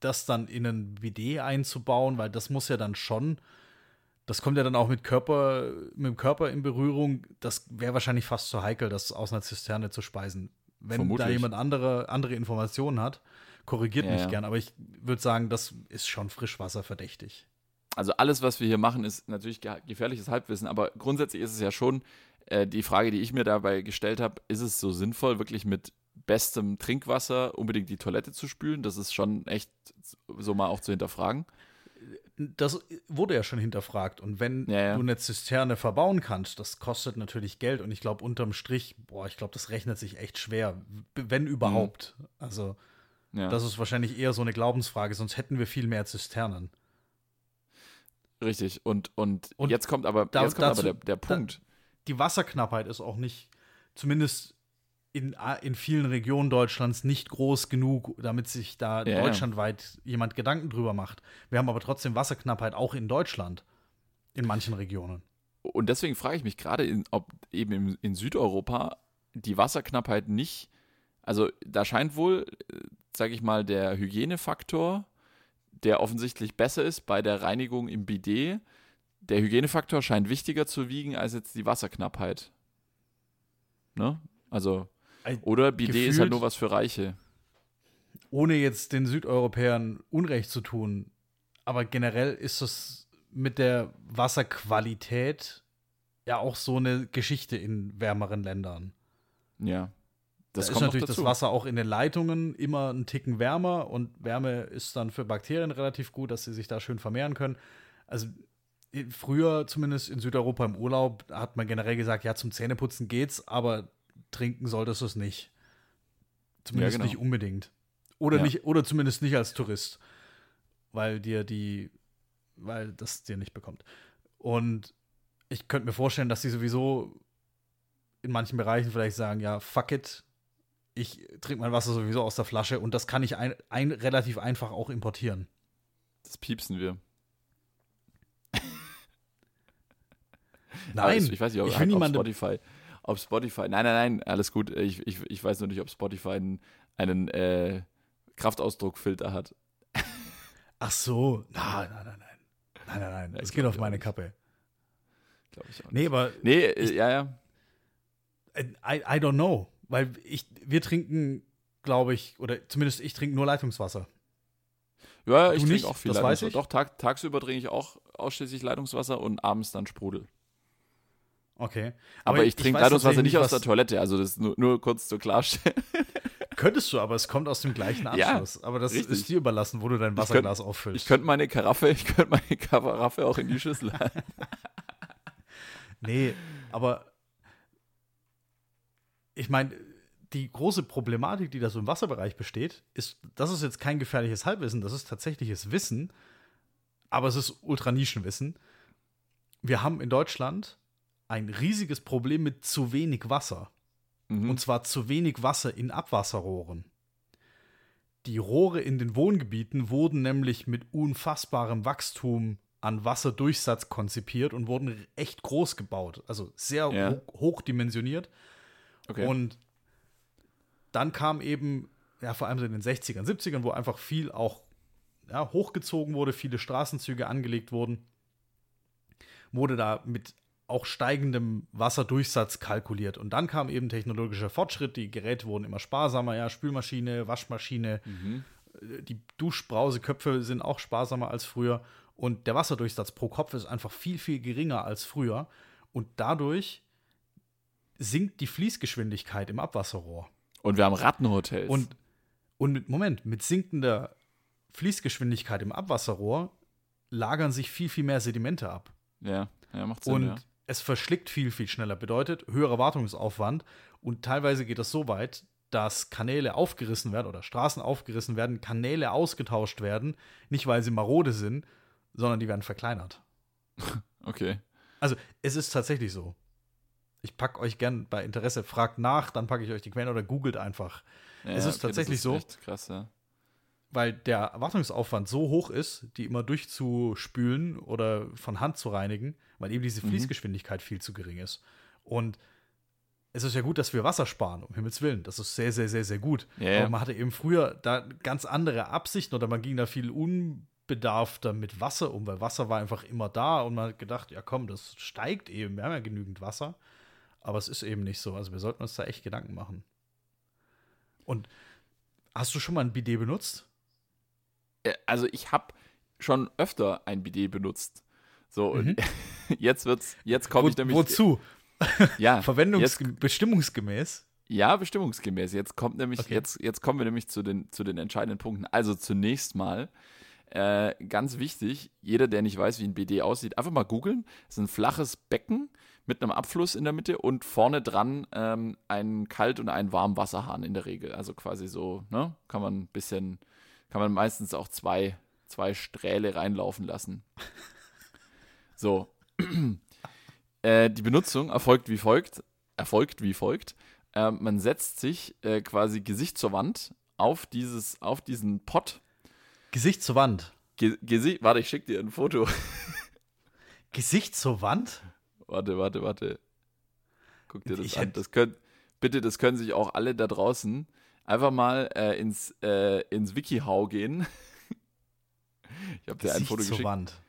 das dann in ein BD einzubauen, weil das muss ja dann schon, das kommt ja dann auch mit Körper, mit dem Körper in Berührung. Das wäre wahrscheinlich fast zu heikel, das aus einer Zisterne zu speisen. Wenn Vermutlich. da jemand andere, andere Informationen hat, korrigiert ja, mich ja. gern. Aber ich würde sagen, das ist schon frischwasserverdächtig also alles, was wir hier machen, ist natürlich gefährliches Halbwissen, aber grundsätzlich ist es ja schon äh, die Frage, die ich mir dabei gestellt habe, ist es so sinnvoll, wirklich mit bestem Trinkwasser unbedingt die Toilette zu spülen? Das ist schon echt so mal auch zu hinterfragen. Das wurde ja schon hinterfragt. Und wenn ja, ja. du eine Zisterne verbauen kannst, das kostet natürlich Geld. Und ich glaube, unterm Strich, boah, ich glaube, das rechnet sich echt schwer, wenn überhaupt. Mhm. Also, ja. das ist wahrscheinlich eher so eine Glaubensfrage, sonst hätten wir viel mehr Zisternen. Richtig. Und, und, und jetzt kommt aber, da, jetzt kommt dazu, aber der, der Punkt. Da, die Wasserknappheit ist auch nicht, zumindest in, in vielen Regionen Deutschlands nicht groß genug, damit sich da Ja, ja. deutschlandweit jemand Gedanken drüber macht. Wir haben aber trotzdem Wasserknappheit auch in Deutschland. In manchen Regionen. Und deswegen frage ich mich gerade, ob eben in, in Südeuropa die Wasserknappheit nicht, also da scheint wohl, sage ich mal, der Hygienefaktor, der offensichtlich besser ist bei der Reinigung im Bidet, der Hygienefaktor scheint wichtiger zu wiegen als jetzt die Wasserknappheit. Ne? Also, oder Bidet ist halt gefühlt- nur was für Reiche. Ohne jetzt den Südeuropäern Unrecht zu tun, aber generell ist es mit der Wasserqualität ja auch so eine Geschichte in wärmeren Ländern. Ja. Das da ist kommt natürlich noch dazu. das Wasser auch in den Leitungen immer einen Ticken wärmer und Wärme ist dann für Bakterien relativ gut, dass sie sich da schön vermehren können. Also früher zumindest in Südeuropa im Urlaub hat man generell gesagt, ja, zum Zähneputzen geht's, aber trinken solltest du es nicht. Zumindest genau. nicht unbedingt. Oder Ja. nicht, oder zumindest nicht als Tourist. Weil dir die, weil das dir nicht bekommt. Und ich könnte mir vorstellen, dass die sowieso in manchen Bereichen vielleicht sagen, ja, fuck it, ich trinke mein Wasser sowieso aus der Flasche und das kann ich ein, ein, relativ einfach auch importieren. Das piepsen wir. Nein, es- ich weiß nicht, ob, ich ob niemandem- Spotify, ob Spotify, nein, nein, nein, alles gut. Ich, ich, ich weiß nur nicht, ob Spotify einen, einen äh, Kraftausdruckfilter hat. Ach so, nein, nein, nein, nein. Nein, nein, nein, Ja, ich geht auf meine nicht. Kappe. Glaube ich auch Nee, nicht. aber Nee, äh, ich- ja, ja. äh, I, I don't know. Weil ich, wir trinken, glaube ich, oder zumindest ich trinke nur Leitungswasser. Ja, Du ich trinke auch viel Das weiß Leitungswasser. ich. Doch, tag, tagsüber trinke ich auch ausschließlich Leitungswasser und abends dann Sprudel. Okay. Aber, ich trinke weiß Leitungswasser nicht aus der Toilette, also das nur, nur kurz zur Klarstellung. Könntest du, aber es kommt aus dem gleichen Ja, Anschluss. aber das richtig. ist dir überlassen, wo du dein könnt- Wasserglas auffüllst. Ich könnte meine Karaffe, ich könnte meine Karaffe auch in die Schüssel halten. Nee, aber ich meine, die große Problematik, die da so im Wasserbereich besteht, ist, das ist jetzt kein gefährliches Halbwissen, das ist tatsächliches Wissen, aber es ist Ultranischenwissen. Wir haben in Deutschland ein riesiges Problem mit zu wenig Wasser. Mhm. Und zwar zu wenig Wasser in Abwasserrohren. Die Rohre in den Wohngebieten wurden nämlich mit unfassbarem Wachstum an Wasserdurchsatz konzipiert und wurden echt groß gebaut. Also sehr Ja. ho hochdimensioniert. Okay. Und dann kam eben, ja, vor allem in den 60ern, 70ern, wo einfach viel auch ja, hochgezogen wurde, viele Straßenzüge angelegt wurden, wurde da mit auch steigendem Wasserdurchsatz kalkuliert. Und dann kam eben technologischer Fortschritt, die Geräte wurden immer sparsamer, ja, Spülmaschine, Waschmaschine, mhm. die Duschbrauseköpfe sind auch sparsamer als früher. Und der Wasserdurchsatz pro Kopf ist einfach viel, viel geringer als früher. Und dadurch sinkt die Fließgeschwindigkeit im Abwasserrohr. Und wir haben Rattenhotels. Und, und mit, Moment, mit sinkender Fließgeschwindigkeit im Abwasserrohr lagern sich viel, viel mehr Sedimente ab. ja, ja, macht Sinn. Und ja. es verschlickt viel, viel schneller. Bedeutet höherer Wartungsaufwand. Und teilweise geht das so weit, dass Kanäle aufgerissen werden oder Straßen aufgerissen werden, Kanäle ausgetauscht werden. Nicht, weil sie marode sind, sondern die werden verkleinert. Okay. Also, es ist tatsächlich so. Ich packe euch gern bei Interesse, fragt nach, dann packe ich euch die Quellen oder googelt einfach. Ja, Es ist okay, tatsächlich das so. Echt krass, ja. weil der Wartungsaufwand so hoch ist, die immer durchzuspülen oder von Hand zu reinigen, weil eben diese Mhm. Fließgeschwindigkeit viel zu gering ist. Und es ist ja gut, dass wir Wasser sparen, um Himmels Willen. Das ist sehr, sehr, sehr, sehr gut. Ja. Aber man hatte eben früher da ganz andere Absichten oder man ging da viel unbedarfter mit Wasser um, weil Wasser war einfach immer da und man hat gedacht, ja komm, das steigt eben, wir haben ja genügend Wasser. Aber es ist eben nicht so. Also wir sollten uns da echt Gedanken machen. Und hast du schon mal ein Bidet benutzt? Äh, Also ich habe schon öfter ein Bidet benutzt. So, und Mhm. jetzt wird's, jetzt komme Wo, ich nämlich. wozu? Ja, Verwendungs jetzt, bestimmungsgemäß? ja, bestimmungsgemäß. Jetzt kommt nämlich, Okay. jetzt, jetzt kommen wir nämlich zu den, zu den entscheidenden Punkten. Also zunächst mal, äh, ganz wichtig, jeder, der nicht weiß, wie ein BD aussieht, einfach mal googeln. Es ist ein flaches Becken mit einem Abfluss in der Mitte und vorne dran ähm, ein Kalt- und ein Warmwasserhahn in der Regel. Also quasi so, ne? Kann man ein bisschen, kann man meistens auch zwei, zwei Strähle reinlaufen lassen. So. äh, die Benutzung erfolgt wie folgt. Erfolgt wie folgt. äh, man setzt sich äh, quasi Gesicht zur Wand auf, dieses, auf diesen Pott. Gesicht zur Wand. Ge Gesicht, warte, ich schicke dir ein Foto. Gesicht zur Wand? Warte, warte, warte. Guck dir das Ich an. Das können, bitte, das können sich auch alle da draußen einfach mal äh, ins, äh, ins WikiHow gehen. ich habe dir ein Foto geschickt. Wand.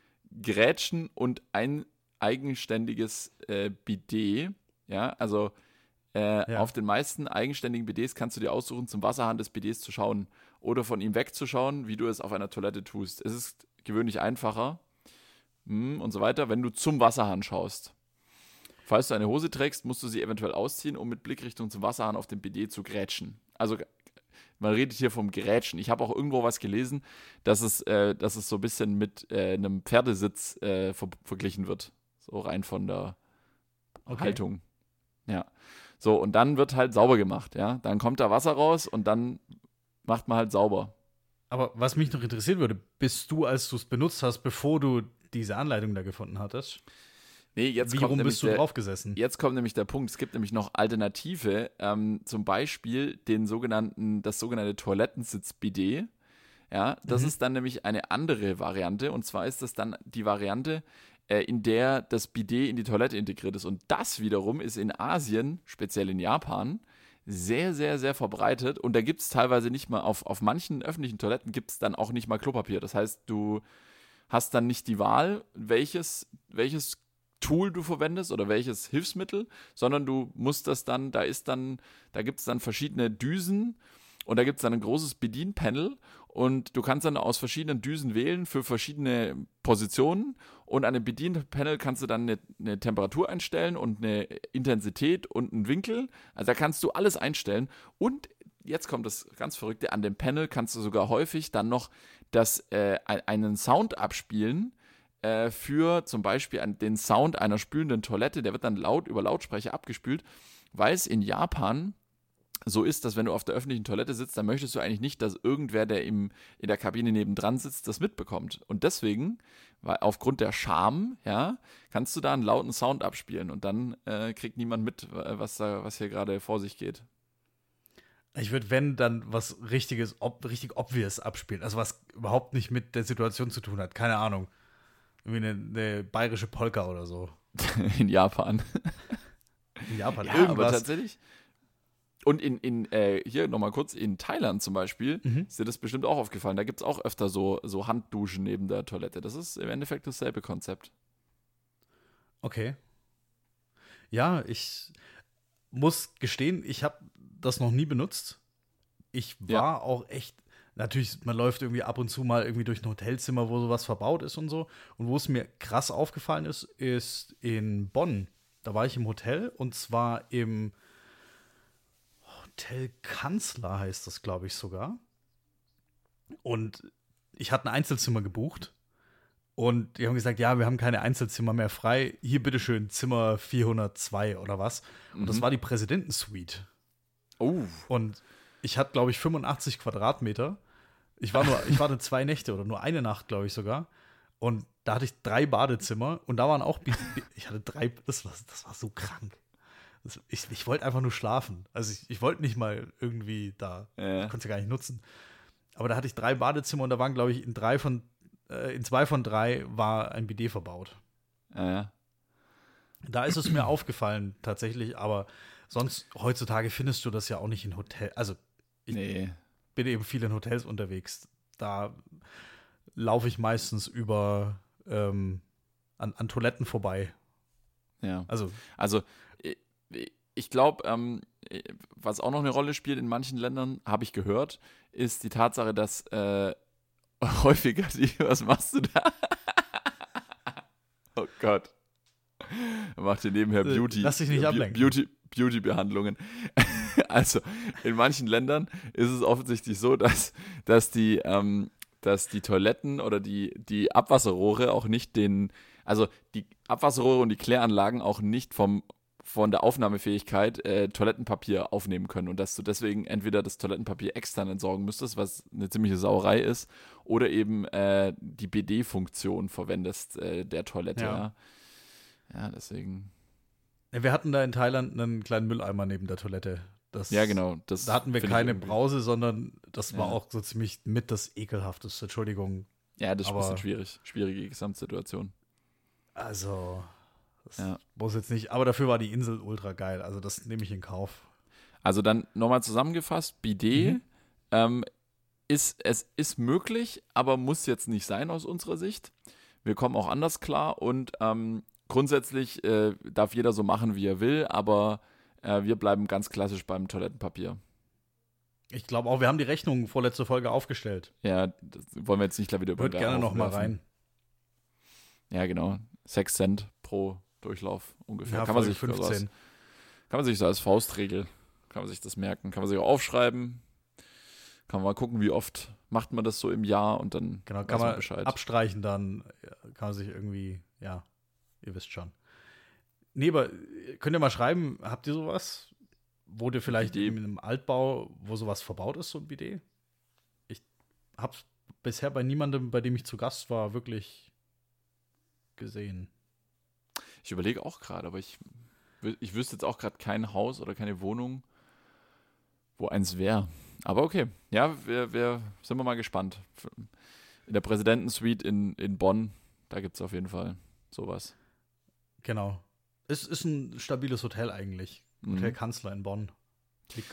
Grätschen und ein eigenständiges äh, Bidet. Ja, also äh, Ja. auf den meisten eigenständigen Bidets kannst du dir aussuchen, zum Wasserhahn des Bidets zu schauen oder von ihm wegzuschauen, wie du es auf einer Toilette tust. Es ist gewöhnlich einfacher hm, und so weiter, wenn du zum Wasserhahn schaust. Falls du eine Hose trägst, musst du sie eventuell ausziehen, um mit Blickrichtung zum Wasserhahn auf dem Bidet zu grätschen. Also man redet hier vom Grätschen. Ich habe auch irgendwo was gelesen, dass es, äh, dass es so ein bisschen mit äh, einem Pferdesitz äh, ver verglichen wird. So rein von der Okay. Haltung. Ja. So, und dann wird halt sauber gemacht, ja. Dann kommt da Wasser raus und dann macht man halt sauber. Aber was mich noch interessieren würde, bist du, als du es benutzt hast, bevor du diese Anleitung da gefunden hattest, Nee, jetzt wie kommt bist du der, drauf gesessen? Jetzt kommt nämlich der Punkt, es gibt nämlich noch Alternative, ähm, zum Beispiel den sogenannten, das sogenannte Toilettensitz-Bidet. Ja, das Mhm. ist dann nämlich eine andere Variante und zwar ist das dann die Variante, äh, in der das Bidet in die Toilette integriert ist. Und das wiederum ist in Asien, speziell in Japan, sehr, sehr, sehr verbreitet und da gibt es teilweise nicht mal, auf, auf manchen öffentlichen Toiletten gibt es dann auch nicht mal Klopapier. Das heißt, du hast dann nicht die Wahl, welches, welches Tool du verwendest oder welches Hilfsmittel, sondern du musst das dann, da ist dann, da gibt es dann verschiedene Düsen und da gibt es dann ein großes Bedienpanel und du kannst dann aus verschiedenen Düsen wählen für verschiedene Positionen und an dem Bedienpanel kannst du dann eine, eine Temperatur einstellen und eine Intensität und einen Winkel. Also da kannst du alles einstellen und jetzt kommt das ganz Verrückte, an dem Panel kannst du sogar häufig dann noch das, äh, ein- einen Sound abspielen, äh, für zum Beispiel an den Sound einer spülenden Toilette, der wird dann laut über Lautsprecher abgespült, weil es in Japan so ist, dass wenn du auf der öffentlichen Toilette sitzt, dann möchtest du eigentlich nicht, dass irgendwer, der im, in der Kabine nebendran sitzt, das mitbekommt. Und deswegen, weil aufgrund der Scham, ja, kannst du da einen lauten Sound abspielen und dann äh, kriegt niemand mit, was da, was hier gerade vor sich geht. Ich würde, wenn, dann was richtiges, ob, richtig obvious abspielen. Also was überhaupt nicht mit der Situation zu tun hat. Keine Ahnung. Irgendwie eine, eine bayerische Polka oder so. in Japan. In Japan. Ja, aber Irgendwas. tatsächlich. Und in, in äh, hier nochmal kurz, in Thailand zum Beispiel, Mhm. ist dir das bestimmt auch aufgefallen. Da gibt es auch öfter so, so Handduschen neben der Toilette. Das ist im Endeffekt dasselbe Konzept. Okay. Ja, ich muss gestehen, ich habe das noch nie benutzt. Ich war Ja. auch echt, natürlich, man läuft irgendwie ab und zu mal irgendwie durch ein Hotelzimmer, wo sowas verbaut ist und so. Und wo es mir krass aufgefallen ist, ist in Bonn. Da war ich im Hotel und zwar im Hotel Kanzler heißt das, glaube ich sogar. Und ich hatte ein Einzelzimmer gebucht. Und die haben gesagt, ja, wir haben keine Einzelzimmer mehr frei. Hier bitteschön Zimmer 402 oder was. Und das Mhm. war die Präsidentensuite. Oh, Und ich hatte, glaube ich, 85 Quadratmeter. Ich war nur, ich war zwei Nächte oder nur eine Nacht, glaube ich sogar. Und da hatte ich drei Badezimmer und da waren auch, ich hatte drei, das war, das war so krank. Das, ich ich wollte einfach nur schlafen. Also ich, ich wollte nicht mal irgendwie da, Ja. ich konnte es ja gar nicht nutzen. Aber da hatte ich drei Badezimmer und da waren, glaube ich, in drei von, äh, in zwei von drei war ein Bidet verbaut. ja, ja. Da ist es mir aufgefallen, tatsächlich, aber sonst heutzutage findest du das ja auch nicht in Hotel. Also Ich- Nee. Bin eben viel in Hotels unterwegs. Da laufe ich meistens über ähm, an, an Toiletten vorbei. Ja. Also, Also, ich, glaube, ähm, was auch noch eine Rolle spielt in manchen Ländern, habe ich gehört, ist die Tatsache, dass äh, häufiger die, was machst du da? oh Gott. Er macht hier nebenher Äh, Beauty. lass dich nicht ablenken. Beauty, Beauty-Behandlungen. also, in manchen Ländern ist es offensichtlich so, dass, dass die, ähm, dass die Toiletten oder die, die Abwasserrohre auch nicht den, also die Abwasserrohre und die Kläranlagen auch nicht vom, von der Aufnahmefähigkeit äh, Toilettenpapier aufnehmen können und dass du deswegen entweder das Toilettenpapier extern entsorgen müsstest, was eine ziemliche Sauerei ist, oder eben äh, die BD-Funktion verwendest äh, der Toilette. Ja. Ja. ja, deswegen. Wir hatten da in Thailand einen kleinen Mülleimer neben der Toilette. Das, Ja, genau. Das Da hatten wir keine Brause, sondern das war Ja. auch so ziemlich mit das ekelhafteste. Entschuldigung. Ja, das ist ein aber- bisschen schwierig. Schwierige Gesamtsituation. Also, das Ja. muss jetzt nicht. Aber dafür war die Insel ultra geil. Also, das nehme ich in Kauf. Also dann nochmal zusammengefasst, Bidet Mhm. ähm, ist, es ist möglich, aber muss jetzt nicht sein aus unserer Sicht. Wir kommen auch anders klar und ähm, grundsätzlich äh, darf jeder so machen, wie er will, aber äh, wir bleiben ganz klassisch beim Toilettenpapier. Ich glaube auch, wir haben die Rechnung vorletzte Folge aufgestellt. Ja, das wollen wir jetzt nicht gleich wieder über Wird den gerne Haufen noch mal werfen. rein. Ja, genau. 6 Cent pro Durchlauf ungefähr. Ja, kann, man sich, also als, 15. kann man sich so als Faustregel, kann man sich das merken, kann man sich auch aufschreiben, kann man mal gucken, wie oft macht man das so im Jahr und dann Genau, kann man Bescheid. abstreichen, dann kann man sich irgendwie, ja, ihr wisst schon. Nee, aber äh, könnt ihr mal schreiben, habt ihr sowas? Wo ihr vielleicht Bidet. in einem Altbau, wo sowas verbaut ist, so ein Bidet? Ich hab's bisher bei niemandem, bei dem ich zu Gast war, wirklich gesehen. Ich überlege auch gerade, aber ich, ich wüsste jetzt auch gerade kein Haus oder keine Wohnung, wo eins wäre. Aber okay, ja, wir, wir sind wir mal gespannt. In der Präsidentensuite in, in Bonn, da gibt es auf jeden Fall sowas. Genau. Es ist ein stabiles Hotel eigentlich. Mhm. Hotel Kanzler in Bonn.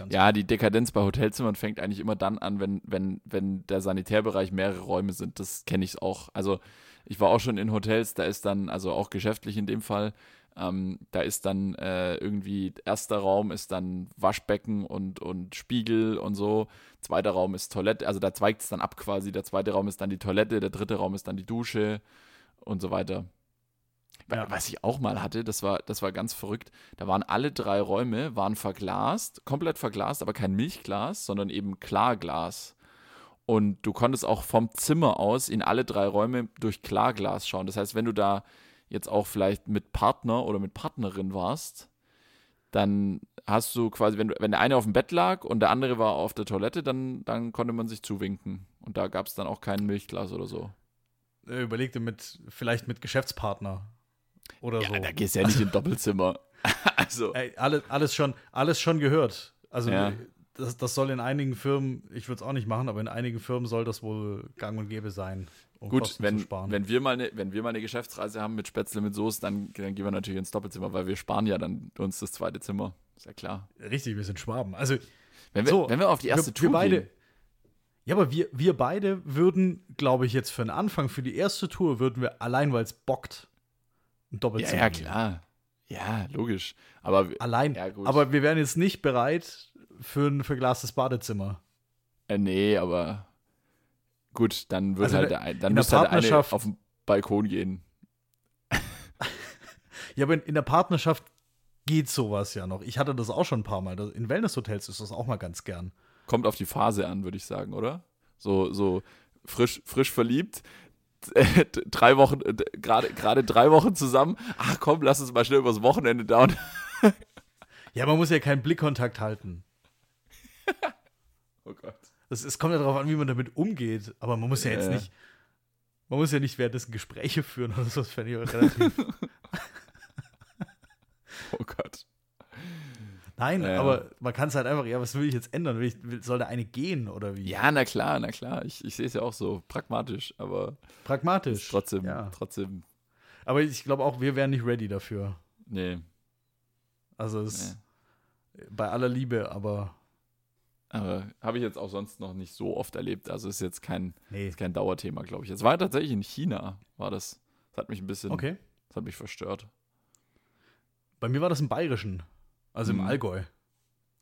Ja, die Dekadenz bei Hotelzimmern fängt eigentlich immer dann an, wenn, wenn, wenn der Sanitärbereich mehrere Räume sind. Das kenne ich auch. Also ich war auch schon in Hotels, da ist dann, also auch geschäftlich in dem Fall, ähm, da ist dann äh, irgendwie, erster Raum ist dann Waschbecken und, und Spiegel und so. Zweiter Raum ist Toilette, also da zweigt es dann ab quasi. Der zweite Raum ist dann die Toilette, der dritte Raum ist dann die Dusche und so weiter. Ja. Was ich auch mal hatte, das war, das war ganz verrückt. Da waren alle drei Räume waren verglast, komplett verglast, aber kein Milchglas, sondern eben Klarglas. Und du konntest auch vom Zimmer aus in alle drei Räume durch Klarglas schauen. Das heißt, wenn du da jetzt auch vielleicht mit Partner oder mit Partnerin warst, dann hast du quasi, wenn, du, wenn der eine auf dem Bett lag und der andere war auf der Toilette, dann, dann konnte man sich zuwinken. Und da gab es dann auch kein Milchglas oder so. Äh, Überlegte mit, vielleicht mit Geschäftspartner oder Ja, so. da gehst du ja nicht in Doppelzimmer. also, Ey, alles, alles, schon, alles schon gehört. Also Ja. das, das soll in einigen Firmen, ich würde es auch nicht machen, aber in einigen Firmen soll das wohl gang und gäbe sein, um Gut, Kosten wenn, zu sparen. wenn, wir mal eine, wenn wir mal eine Geschäftsreise haben mit Spätzle mit Soße, dann, dann gehen wir natürlich ins Doppelzimmer, weil wir sparen ja dann uns das zweite Zimmer. Ist ja klar. Richtig, wir sind Schwaben. Also Wenn wir, So, wenn wir auf die erste wir, Tour wir beide. gehen, Ja, aber wir, wir beide würden, glaube ich, jetzt für den Anfang, für die erste Tour, würden wir allein, weil es bockt, ein ja, ja, klar. Ja, logisch. Aber Allein. Ja, aber wir wären jetzt nicht bereit für ein verglastes Badezimmer. äh, nee, aber gut, dann wird Also halt der, dann müsste halt eine auf den Balkon gehen. Ja, aber in, in der Partnerschaft geht sowas ja noch. Ich hatte das auch schon ein paar Mal. In Wellnesshotels ist das auch mal ganz gern. Kommt auf die Phase an, würde ich sagen, oder? So, so frisch, frisch verliebt. drei Wochen, äh, gerade drei Wochen zusammen. Ach komm, lass uns mal schnell übers Wochenende down. Ja, man muss ja keinen Blickkontakt halten. Oh Gott. Es, es kommt ja darauf an, wie man damit umgeht. Aber man muss ja jetzt Ja. nicht, man muss ja nicht währenddessen Gespräche führen oder so. Das fände ich auch relativ. Oh Gott. Nein, Ja. aber man kann es halt einfach, ja, was will ich jetzt ändern? Will ich, will, soll der eine gehen oder wie? Ja, na klar, na klar. Ich, ich sehe es ja auch so pragmatisch, aber Pragmatisch. trotzdem, Ja. trotzdem, Aber ich glaube auch, wir wären nicht ready dafür. nee. Also nee. es bei aller Liebe, aber Aber habe ich jetzt auch sonst noch nicht so oft erlebt. Also ist jetzt kein, nee. ist kein Dauerthema, glaube ich. Es war tatsächlich in China, war das. Das hat mich ein bisschen, Okay. das hat mich verstört. Bei mir war das im Bayerischen, also im Allgäu.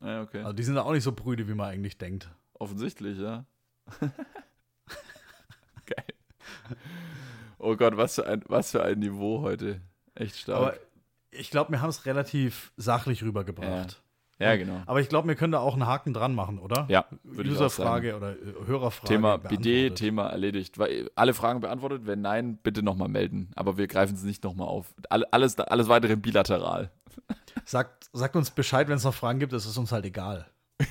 Ja, okay. Also die sind da auch nicht so brüde, wie man eigentlich denkt. Offensichtlich, ja. Geil. Oh Gott, was für ein, was für ein Niveau heute. Echt stark. Aber ich glaube, wir haben es relativ sachlich rübergebracht. ja, genau. Aber ich glaube, wir können da auch einen Haken dran machen, oder? Ja, würde ich auch sagen. Userfrage oder äh, Hörerfrage. Thema. BD, Thema erledigt. Weil, alle Fragen beantwortet. Wenn nein, bitte nochmal melden. Aber wir greifen es nicht nochmal auf. Alle- Alles, alles weitere bilateral. Sagt, sagt uns Bescheid, wenn es noch Fragen gibt, es ist uns halt egal.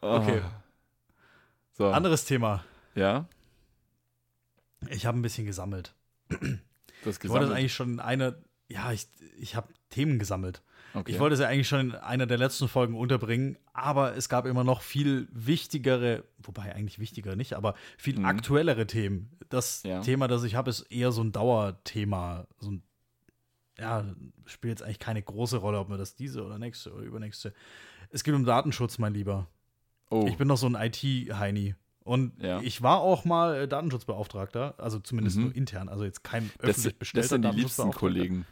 Okay. Ah. So. Anderes Thema. ja, Ich habe ein bisschen gesammelt. das Ich wollte das gesammelt. eigentlich schon in einer, ja, ich, ich habe Themen gesammelt. Okay. Ich wollte es ja eigentlich schon in einer der letzten Folgen unterbringen, aber es gab immer noch viel wichtigere, wobei eigentlich wichtiger nicht, aber viel Mhm. aktuellere Themen. Das Ja. Thema, das ich habe, ist eher so ein Dauerthema. So ein, ja, spielt jetzt eigentlich keine große Rolle, ob man das diese oder nächste oder übernächste. Es geht um Datenschutz, mein Lieber. oh, Ich bin noch so ein IT-Heini. Und Ja. ich war auch mal äh, Datenschutzbeauftragter, also zumindest Mhm. nur intern, also jetzt kein das, öffentlich das bestellter sind die liebsten. Kollegen.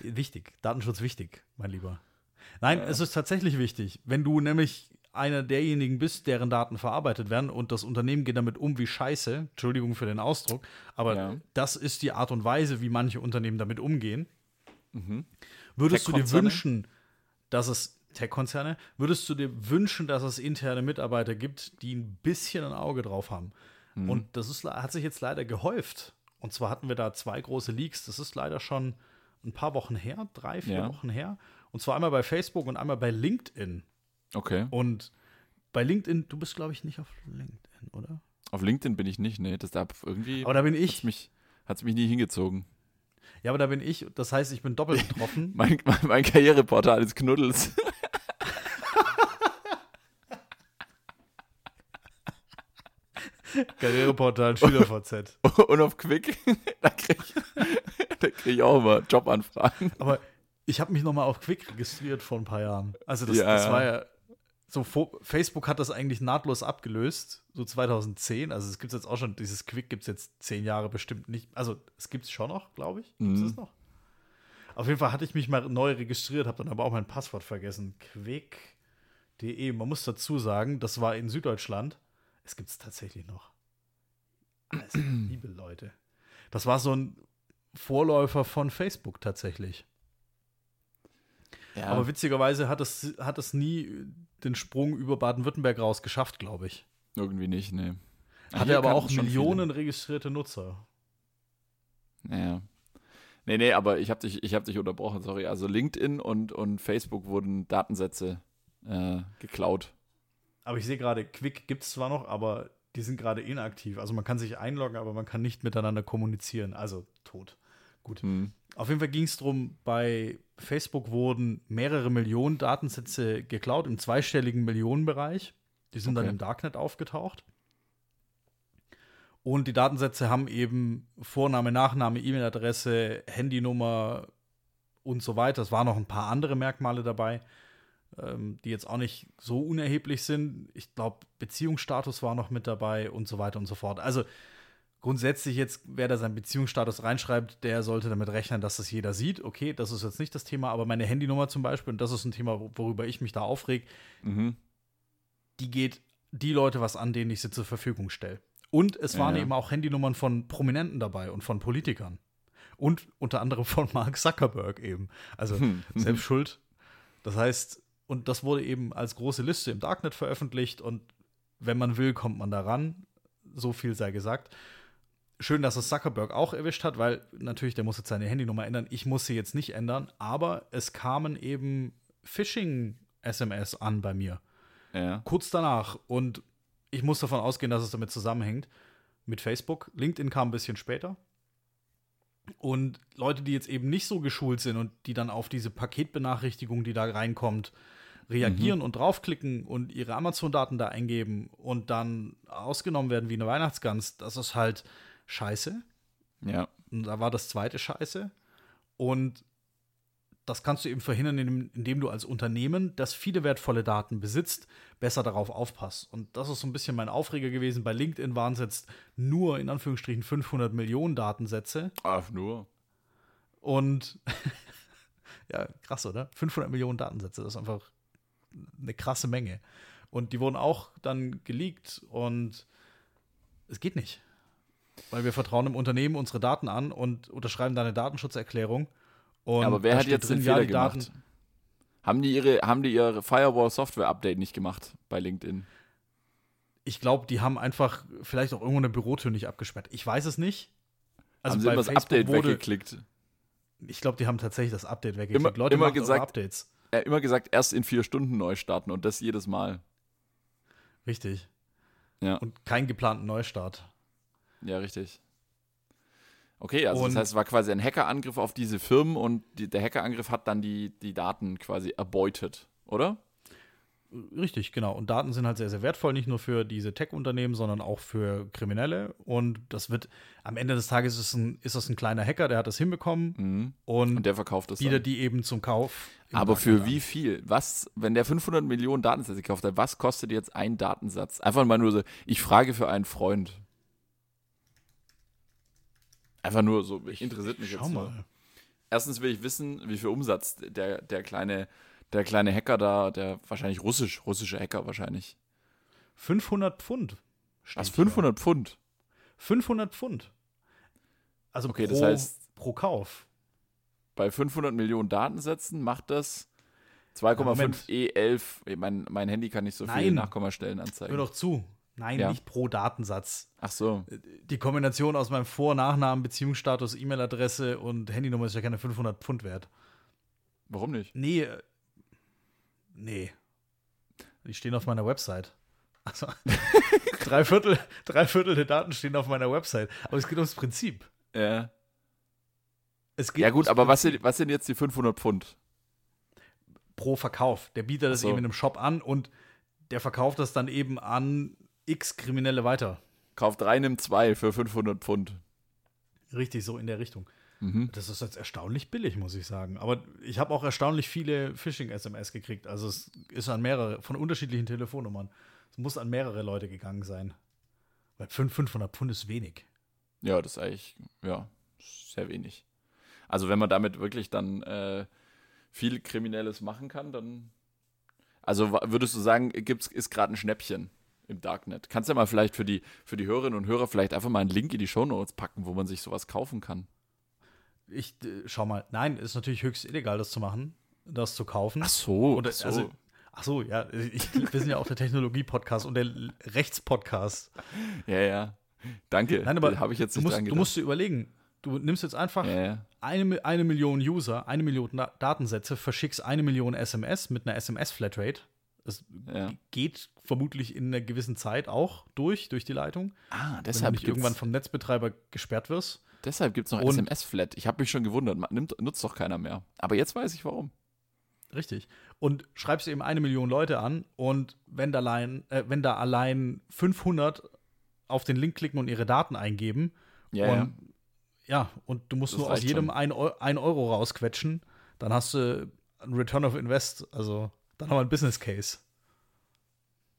Wichtig, Datenschutz wichtig, mein Lieber. Nein, Ja. es ist tatsächlich wichtig. Wenn du nämlich einer derjenigen bist, deren Daten verarbeitet werden und das Unternehmen geht damit um wie Scheiße, Entschuldigung für den Ausdruck, aber Ja. das ist die Art und Weise, wie manche Unternehmen damit umgehen. Mhm. Würdest du dir wünschen, dass es Tech-Konzerne, würdest du dir wünschen, dass es interne Mitarbeiter gibt, die ein bisschen ein Auge drauf haben? Mhm. Und das ist, hat sich jetzt leider gehäuft. Und zwar hatten wir da zwei große Leaks. Das ist leider schon ein paar Wochen her, drei, vier Ja. Wochen her. Und zwar einmal bei Facebook und einmal bei LinkedIn. Okay. Und bei LinkedIn, du bist, glaube ich, nicht auf LinkedIn, oder? Auf LinkedIn bin ich nicht, nee. Das da irgendwie Aber da bin ich. mich, hat's mich nie hingezogen. Ja, aber da bin ich. Das heißt, ich bin doppelt betroffen. Mein, mein, mein Karriereportal des Knuddels. Karriereportal SchülerVZ. Und auf Quick, da kriege ich, da krieg ich auch immer Jobanfragen. Aber ich habe mich noch mal auf Quick registriert vor ein paar Jahren. Also das, Ja, das war ja so Facebook hat das eigentlich nahtlos abgelöst, so 2010. Also es gibt jetzt auch schon dieses Quick gibt es jetzt zehn Jahre bestimmt nicht. Also es gibt es schon noch, glaube ich. Gibt es Mhm. es noch? Auf jeden Fall hatte ich mich mal neu registriert, habe dann aber auch mein Passwort vergessen. Quick.de. Man muss dazu sagen, das war in Süddeutschland. Es gibt es tatsächlich noch. Also, liebe Leute. Das war so ein Vorläufer von Facebook tatsächlich. Ja, Aber witzigerweise hat es, hat es nie den Sprung über Baden-Württemberg raus geschafft, glaube ich. irgendwie nicht, nee. Hatte aber auch Millionen registrierte Nutzer. Viele. Ja. Nee, nee, aber ich habe dich, ich hab dich unterbrochen, sorry. Also LinkedIn und, und Facebook wurden Datensätze äh, geklaut. Aber ich sehe gerade, Quick gibt es zwar noch, aber die sind gerade inaktiv. Also man kann sich einloggen, aber man kann nicht miteinander kommunizieren. Also tot. Gut. Hm. Auf jeden Fall ging es darum, bei Facebook wurden mehrere Millionen Datensätze geklaut, im zweistelligen Millionenbereich. Die sind dann Okay. im Darknet aufgetaucht. Und die Datensätze haben eben Vorname, Nachname, E-Mail-Adresse, Handynummer und so weiter. Es waren noch ein paar andere Merkmale dabei, ähm, die jetzt auch nicht so unerheblich sind. Ich glaube, Beziehungsstatus war noch mit dabei und so weiter und so fort. Also grundsätzlich jetzt, wer da seinen Beziehungsstatus reinschreibt, der sollte damit rechnen, dass das jeder sieht. Okay, das ist jetzt nicht das Thema, aber meine Handynummer zum Beispiel, und das ist ein Thema, worüber ich mich da aufreg, Mhm. die geht die Leute was an, denen ich sie zur Verfügung stelle. Und es waren Ja. eben auch Handynummern von Prominenten dabei und von Politikern. Und unter anderem von Mark Zuckerberg eben. Also Hm. selbst schuld. Das heißt, und das wurde eben als große Liste im Darknet veröffentlicht und wenn man will, kommt man daran. So viel sei gesagt. Schön, dass es Zuckerberg auch erwischt hat, weil natürlich, der muss jetzt seine Handynummer ändern. Ich muss sie jetzt nicht ändern, aber es kamen eben Phishing-SMS an bei mir Ja. kurz danach. Und ich muss davon ausgehen, dass es damit zusammenhängt mit Facebook. LinkedIn kam ein bisschen später. Und Leute, die jetzt eben nicht so geschult sind und die dann auf diese Paketbenachrichtigung, die da reinkommt, reagieren und draufklicken und ihre Amazon-Daten da eingeben und dann ausgenommen werden wie eine Weihnachtsgans, das ist halt scheiße. Ja. Und da war das zweite Scheiße. Und das kannst du eben verhindern, indem, indem du als Unternehmen, das viele wertvolle Daten besitzt, besser darauf aufpasst. Und das ist so ein bisschen mein Aufreger gewesen. Bei LinkedIn waren es jetzt nur in Anführungsstrichen 500 Millionen Datensätze. Ach, nur. Und ja, krass, oder? 500 Millionen Datensätze, das ist einfach eine krasse Menge. Und die wurden auch dann geleakt und es geht nicht. Weil wir vertrauen im Unternehmen unsere Daten an und unterschreiben da eine Datenschutzerklärung. Und Aber wer hat jetzt den drin, ja, Fehler die gemacht? Daten- Haben die ihre, haben die ihre Firewall-Software-Update nicht gemacht bei LinkedIn? Ich glaube, die haben einfach vielleicht auch irgendwo eine Bürotür nicht abgesperrt. Ich weiß es nicht. Also haben sie immer das Update wurde, weggeklickt? ich glaube, die haben tatsächlich das Update weggeklickt. Immer- Leute immer gesagt- Updates. Er hat immer gesagt, erst in vier Stunden neu starten und das jedes Mal. Richtig. Ja. Und keinen geplanten Neustart. Ja, richtig. Okay, also Und- das heißt, es war quasi ein Hackerangriff auf diese Firmen und die, der Hackerangriff hat dann die, die Daten quasi erbeutet, oder? Richtig, genau. Und Daten sind halt sehr, sehr wertvoll, nicht nur für diese Tech-Unternehmen, sondern auch für Kriminelle. Und das wird, am Ende des Tages ist, ein, ist das ein kleiner Hacker, der hat das hinbekommen Mhm. und, Und der verkauft das dann. bietet die eben zum Kauf. Aber für Darknet wie viel? Was, wenn der 500 Millionen Datensätze gekauft hat, was kostet jetzt ein Datensatz? Einfach mal nur so, ich frage für einen Freund. Einfach nur so, an. interessiert mich Schau jetzt nur. mal. Erstens will ich wissen, wie viel Umsatz der, der kleine, der kleine Hacker da, der wahrscheinlich russisch, russische Hacker wahrscheinlich. 500 Pfund. Was, hier. 500 Pfund? 500 Pfund. Also Okay, pro, das heißt- pro Kauf. Bei 500 Millionen Datensätzen macht das Moment. 2,5 E11. Mein, mein Handy kann nicht so viele. Nachkommastellen Hör anzeigen. doch zu. Nein, Ja. nicht pro Datensatz. Ach so. Die Kombination aus meinem Vor-, Nachnamen, Beziehungsstatus, E-Mail-Adresse und Handynummer ist ja keine 500 Pfund wert. Warum nicht? Nee. äh, Nee. Die stehen auf meiner Website. Also, drei, Viertel, drei Viertel der Daten stehen auf meiner Website. Aber es geht ums Prinzip. Ja. Es geht Ja gut, aber was sind, was sind jetzt die 500 Pfund? pro Verkauf. Der bietet das so. eben in einem Shop an und der verkauft das dann eben an x Kriminelle weiter. Kauft drei, nimm zwei für 500 Pfund. Richtig, so in der Richtung. Mhm. Das ist jetzt erstaunlich billig, muss ich sagen. Aber ich habe auch erstaunlich viele Phishing-SMS gekriegt. Also es ist an mehrere, von unterschiedlichen Telefonnummern. Es muss an mehrere Leute gegangen sein. Weil 5 500 Pfund ist wenig. Ja, das ist eigentlich, ja, sehr wenig. Also wenn man damit wirklich dann äh, viel Kriminelles machen kann, dann. Also würdest du sagen, gibt's, ist gerade ein Schnäppchen im Darknet? Kannst du ja mal vielleicht für die, für die Hörerinnen und Hörer vielleicht einfach mal einen Link in die Shownotes packen, wo man sich sowas kaufen kann? Ich äh, schau mal, nein, ist natürlich höchst illegal, das zu machen, das zu kaufen. so. Oder, ach so. Also, ach so, ja, ich, wir sind ja auch der Technologie-Podcast und der Rechts-Podcast. ja, ja. Danke. Nein, aber habe ich jetzt du nicht musst, dran du musst dir überlegen, du nimmst jetzt einfach ja, ja. eine, eine Million User, eine Million Da- Datensätze, verschickst eine Million SMS mit einer SMS-Flatrate. Das Ja. geht vermutlich in einer gewissen Zeit auch durch, durch die Leitung, Ah, wenn du deshalb nicht gibt's, irgendwann vom Netzbetreiber gesperrt wirst. deshalb gibt's noch Und- SMS-Flat. Ich habe mich schon gewundert. Nimmt, nutzt doch keiner mehr. Aber jetzt weiß ich warum. Richtig. Und schreibst eben eine Million Leute an und wenn da allein, äh, wenn da allein 500 auf den Link klicken und ihre Daten eingeben, Ja, ja. und, ja, und du musst Das nur aus jedem schon. ein, Eu ein Euro rausquetschen, dann hast du einen Return of Invest. Also, dann haben wir einen Business Case.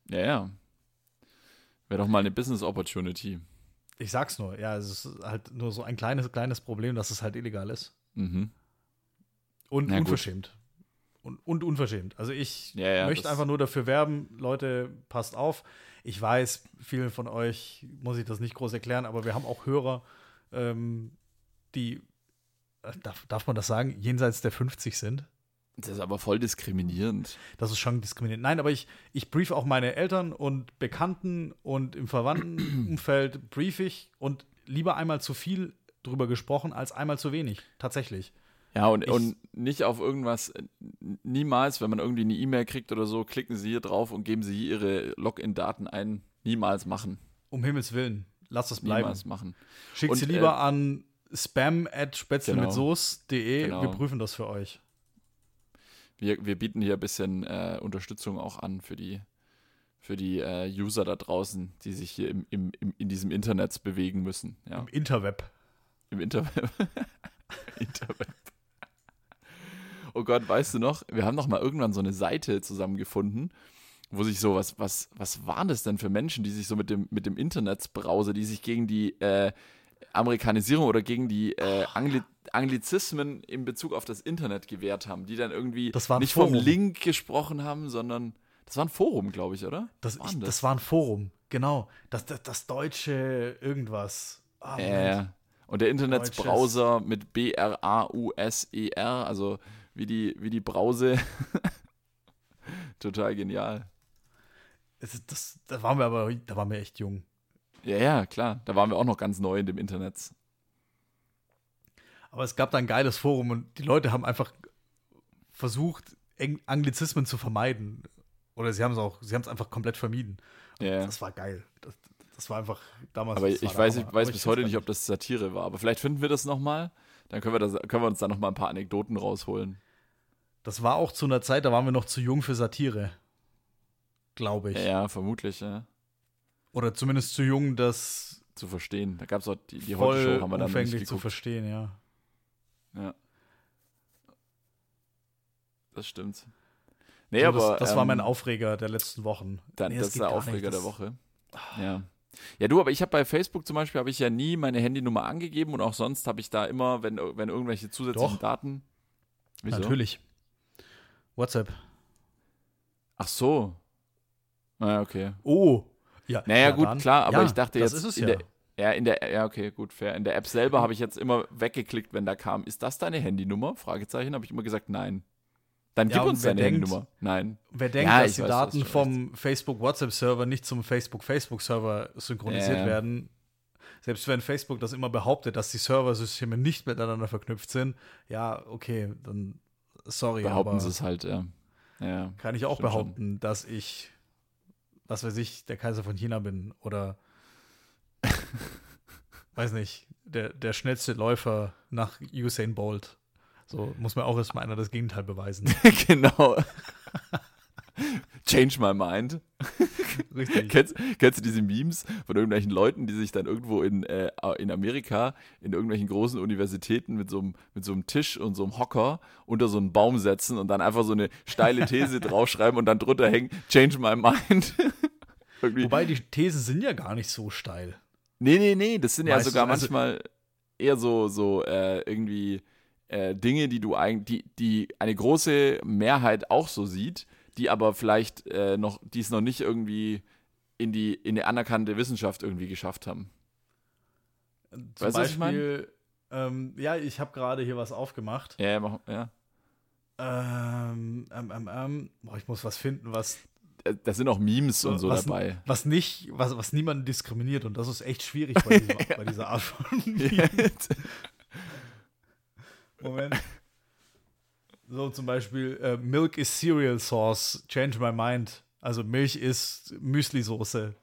Ja, ja. Wäre doch mal eine Business Opportunity. Ich sag's nur, ja, es ist halt nur so ein kleines, kleines Problem, dass es halt illegal ist. Mhm. Und Na unverschämt. Und, und unverschämt. Also ich Ja, ja, möchte einfach nur dafür werben, Leute, passt auf. Ich weiß, vielen von euch muss ich das nicht groß erklären, aber wir haben auch Hörer, ähm, die, äh, darf, darf man das sagen, jenseits der 50 sind. Das ist aber voll diskriminierend. Das ist schon diskriminierend. Nein, aber ich, ich brief auch meine Eltern und Bekannten und im Verwandtenumfeld brief ich und lieber einmal zu viel drüber gesprochen als einmal zu wenig. Tatsächlich. Ja, und, Ich- und nicht auf irgendwas, niemals, wenn man irgendwie eine E-Mail kriegt oder so, klicken Sie hier drauf und geben Sie hier Ihre Login-Daten ein. Niemals machen. Um Himmels Willen. Lass das bleiben. Niemals machen. Schickt Und, sie lieber äh, an spam at spätzlemitsoße.de. Genau. Wir prüfen das für euch. Wir, wir bieten hier ein bisschen äh, Unterstützung auch an für die, für die äh, User da draußen, die sich hier im, im, im, in diesem Internet bewegen müssen. Ja, Im Interweb. im Interweb. Interweb. Oh Gott, weißt du noch, wir haben noch mal irgendwann so eine Seite zusammengefunden, wo sich so, was, was, was waren das denn für Menschen, die sich so mit dem, mit dem Internetsbrowser, die sich gegen die äh, Amerikanisierung oder gegen die äh, Angli Anglizismen in Bezug auf das Internet gewehrt haben, die dann irgendwie Das nicht vom Forum. Link gesprochen haben, sondern das war ein Forum, glaube ich, oder? Das, ich, war das? denn war ein Forum. Genau. Das, das, das deutsche irgendwas. Moment. ja. Und der Internetsbrowser mit B-R-A-U-S-E-R, also wie die, wie die Brause. Total genial. Ist- das, da waren wir aber, da waren wir echt jung. Ja, ja, klar. Da waren wir auch noch ganz neu in dem Internet. Aber es gab da ein geiles Forum und die Leute haben einfach versucht, Eng Anglizismen zu vermeiden. Oder sie haben es auch, sie haben es einfach komplett vermieden. Ja. Das war geil. Das, Das war einfach damals. Aber ich weiß, ich weiß bis heute nicht, ob das Satire war. Aber vielleicht finden wir das nochmal. Dann können wir, das, können wir uns da nochmal ein paar Anekdoten rausholen. Das war auch zu einer Zeit, da waren wir noch zu jung für Satire. Glaube ich. Ja, ja vermutlich, ja. Oder zumindest zu jung, das Zu verstehen. Da gab es auch die, die voll Heute-Show, haben wir dann nicht zu verstehen, ja. Ja. Das stimmt. Nee, So, aber. das, das war ähm, mein Aufreger der letzten Wochen. Dann, Nee, das ist der Aufreger nicht. der Woche. Ja. Ja, du, aber ich habe bei Facebook zum Beispiel habe ich ja nie meine Handynummer angegeben und auch sonst habe ich da immer, wenn, wenn irgendwelche zusätzlichen Doch. Daten. Wieso? Natürlich. WhatsApp. Ach so. Naja, okay. Oh. Ja, Naja, ja, gut, dann. klar, aber ja, ich dachte das jetzt ist es in ja. der ja, in der ja, okay, gut, fair. In der App selber habe ich jetzt immer weggeklickt, wenn da kam, ist das deine Handynummer? Fragezeichen, habe ich immer gesagt, nein. Dann Ja, gib und uns deine denkt- Handynummer. Nein. Wer denkt, Ja, dass die weiß, Daten vom Facebook-WhatsApp-Server nicht zum Facebook-Facebook-Server synchronisiert Ja. werden, selbst wenn Facebook das immer behauptet, dass die Serversysteme nicht miteinander verknüpft sind, ja, okay, dann sorry, Behaupten aber sie es halt, ja. Ja. kann ich auch stimmt schon. behaupten, dass ich, was weiß ich, der Kaiser von China bin oder weiß nicht, der, der schnellste Läufer nach Usain Bolt. So muss mir auch erstmal einer das Gegenteil beweisen. genau. Change my mind. Richtig. Kennst, kennst du diese Memes von irgendwelchen Leuten, die sich dann irgendwo in, äh, in Amerika in irgendwelchen großen Universitäten mit so, einem, mit so einem Tisch und so einem Hocker unter so einen Baum setzen und dann einfach so eine steile These draufschreiben und dann drunter hängen, change my mind. Wobei die Thesen sind ja gar nicht so steil. Nee, nee, nee, das sind ja Weißt du, sogar also- manchmal eher so, so äh, irgendwie äh, Dinge, die du eigentlich, die, die eine große Mehrheit auch so sieht, die aber vielleicht äh, noch, die es noch nicht irgendwie in die, in die anerkannte Wissenschaft irgendwie geschafft haben. Zum Weißt was ich mein? Beispiel, ähm, ja, ich habe gerade hier was aufgemacht. Ja, ja, ja. Ähm, ähm, ähm, ähm, boah, ich muss was finden, was, Äh, Da sind auch Memes und so was, dabei. was nicht, was, was niemanden diskriminiert und das ist echt schwierig bei dieser, bei dieser Art von Moment. So zum Beispiel äh, Milk is Cereal Sauce, change my mind. Also Milch ist Müsli-Soße,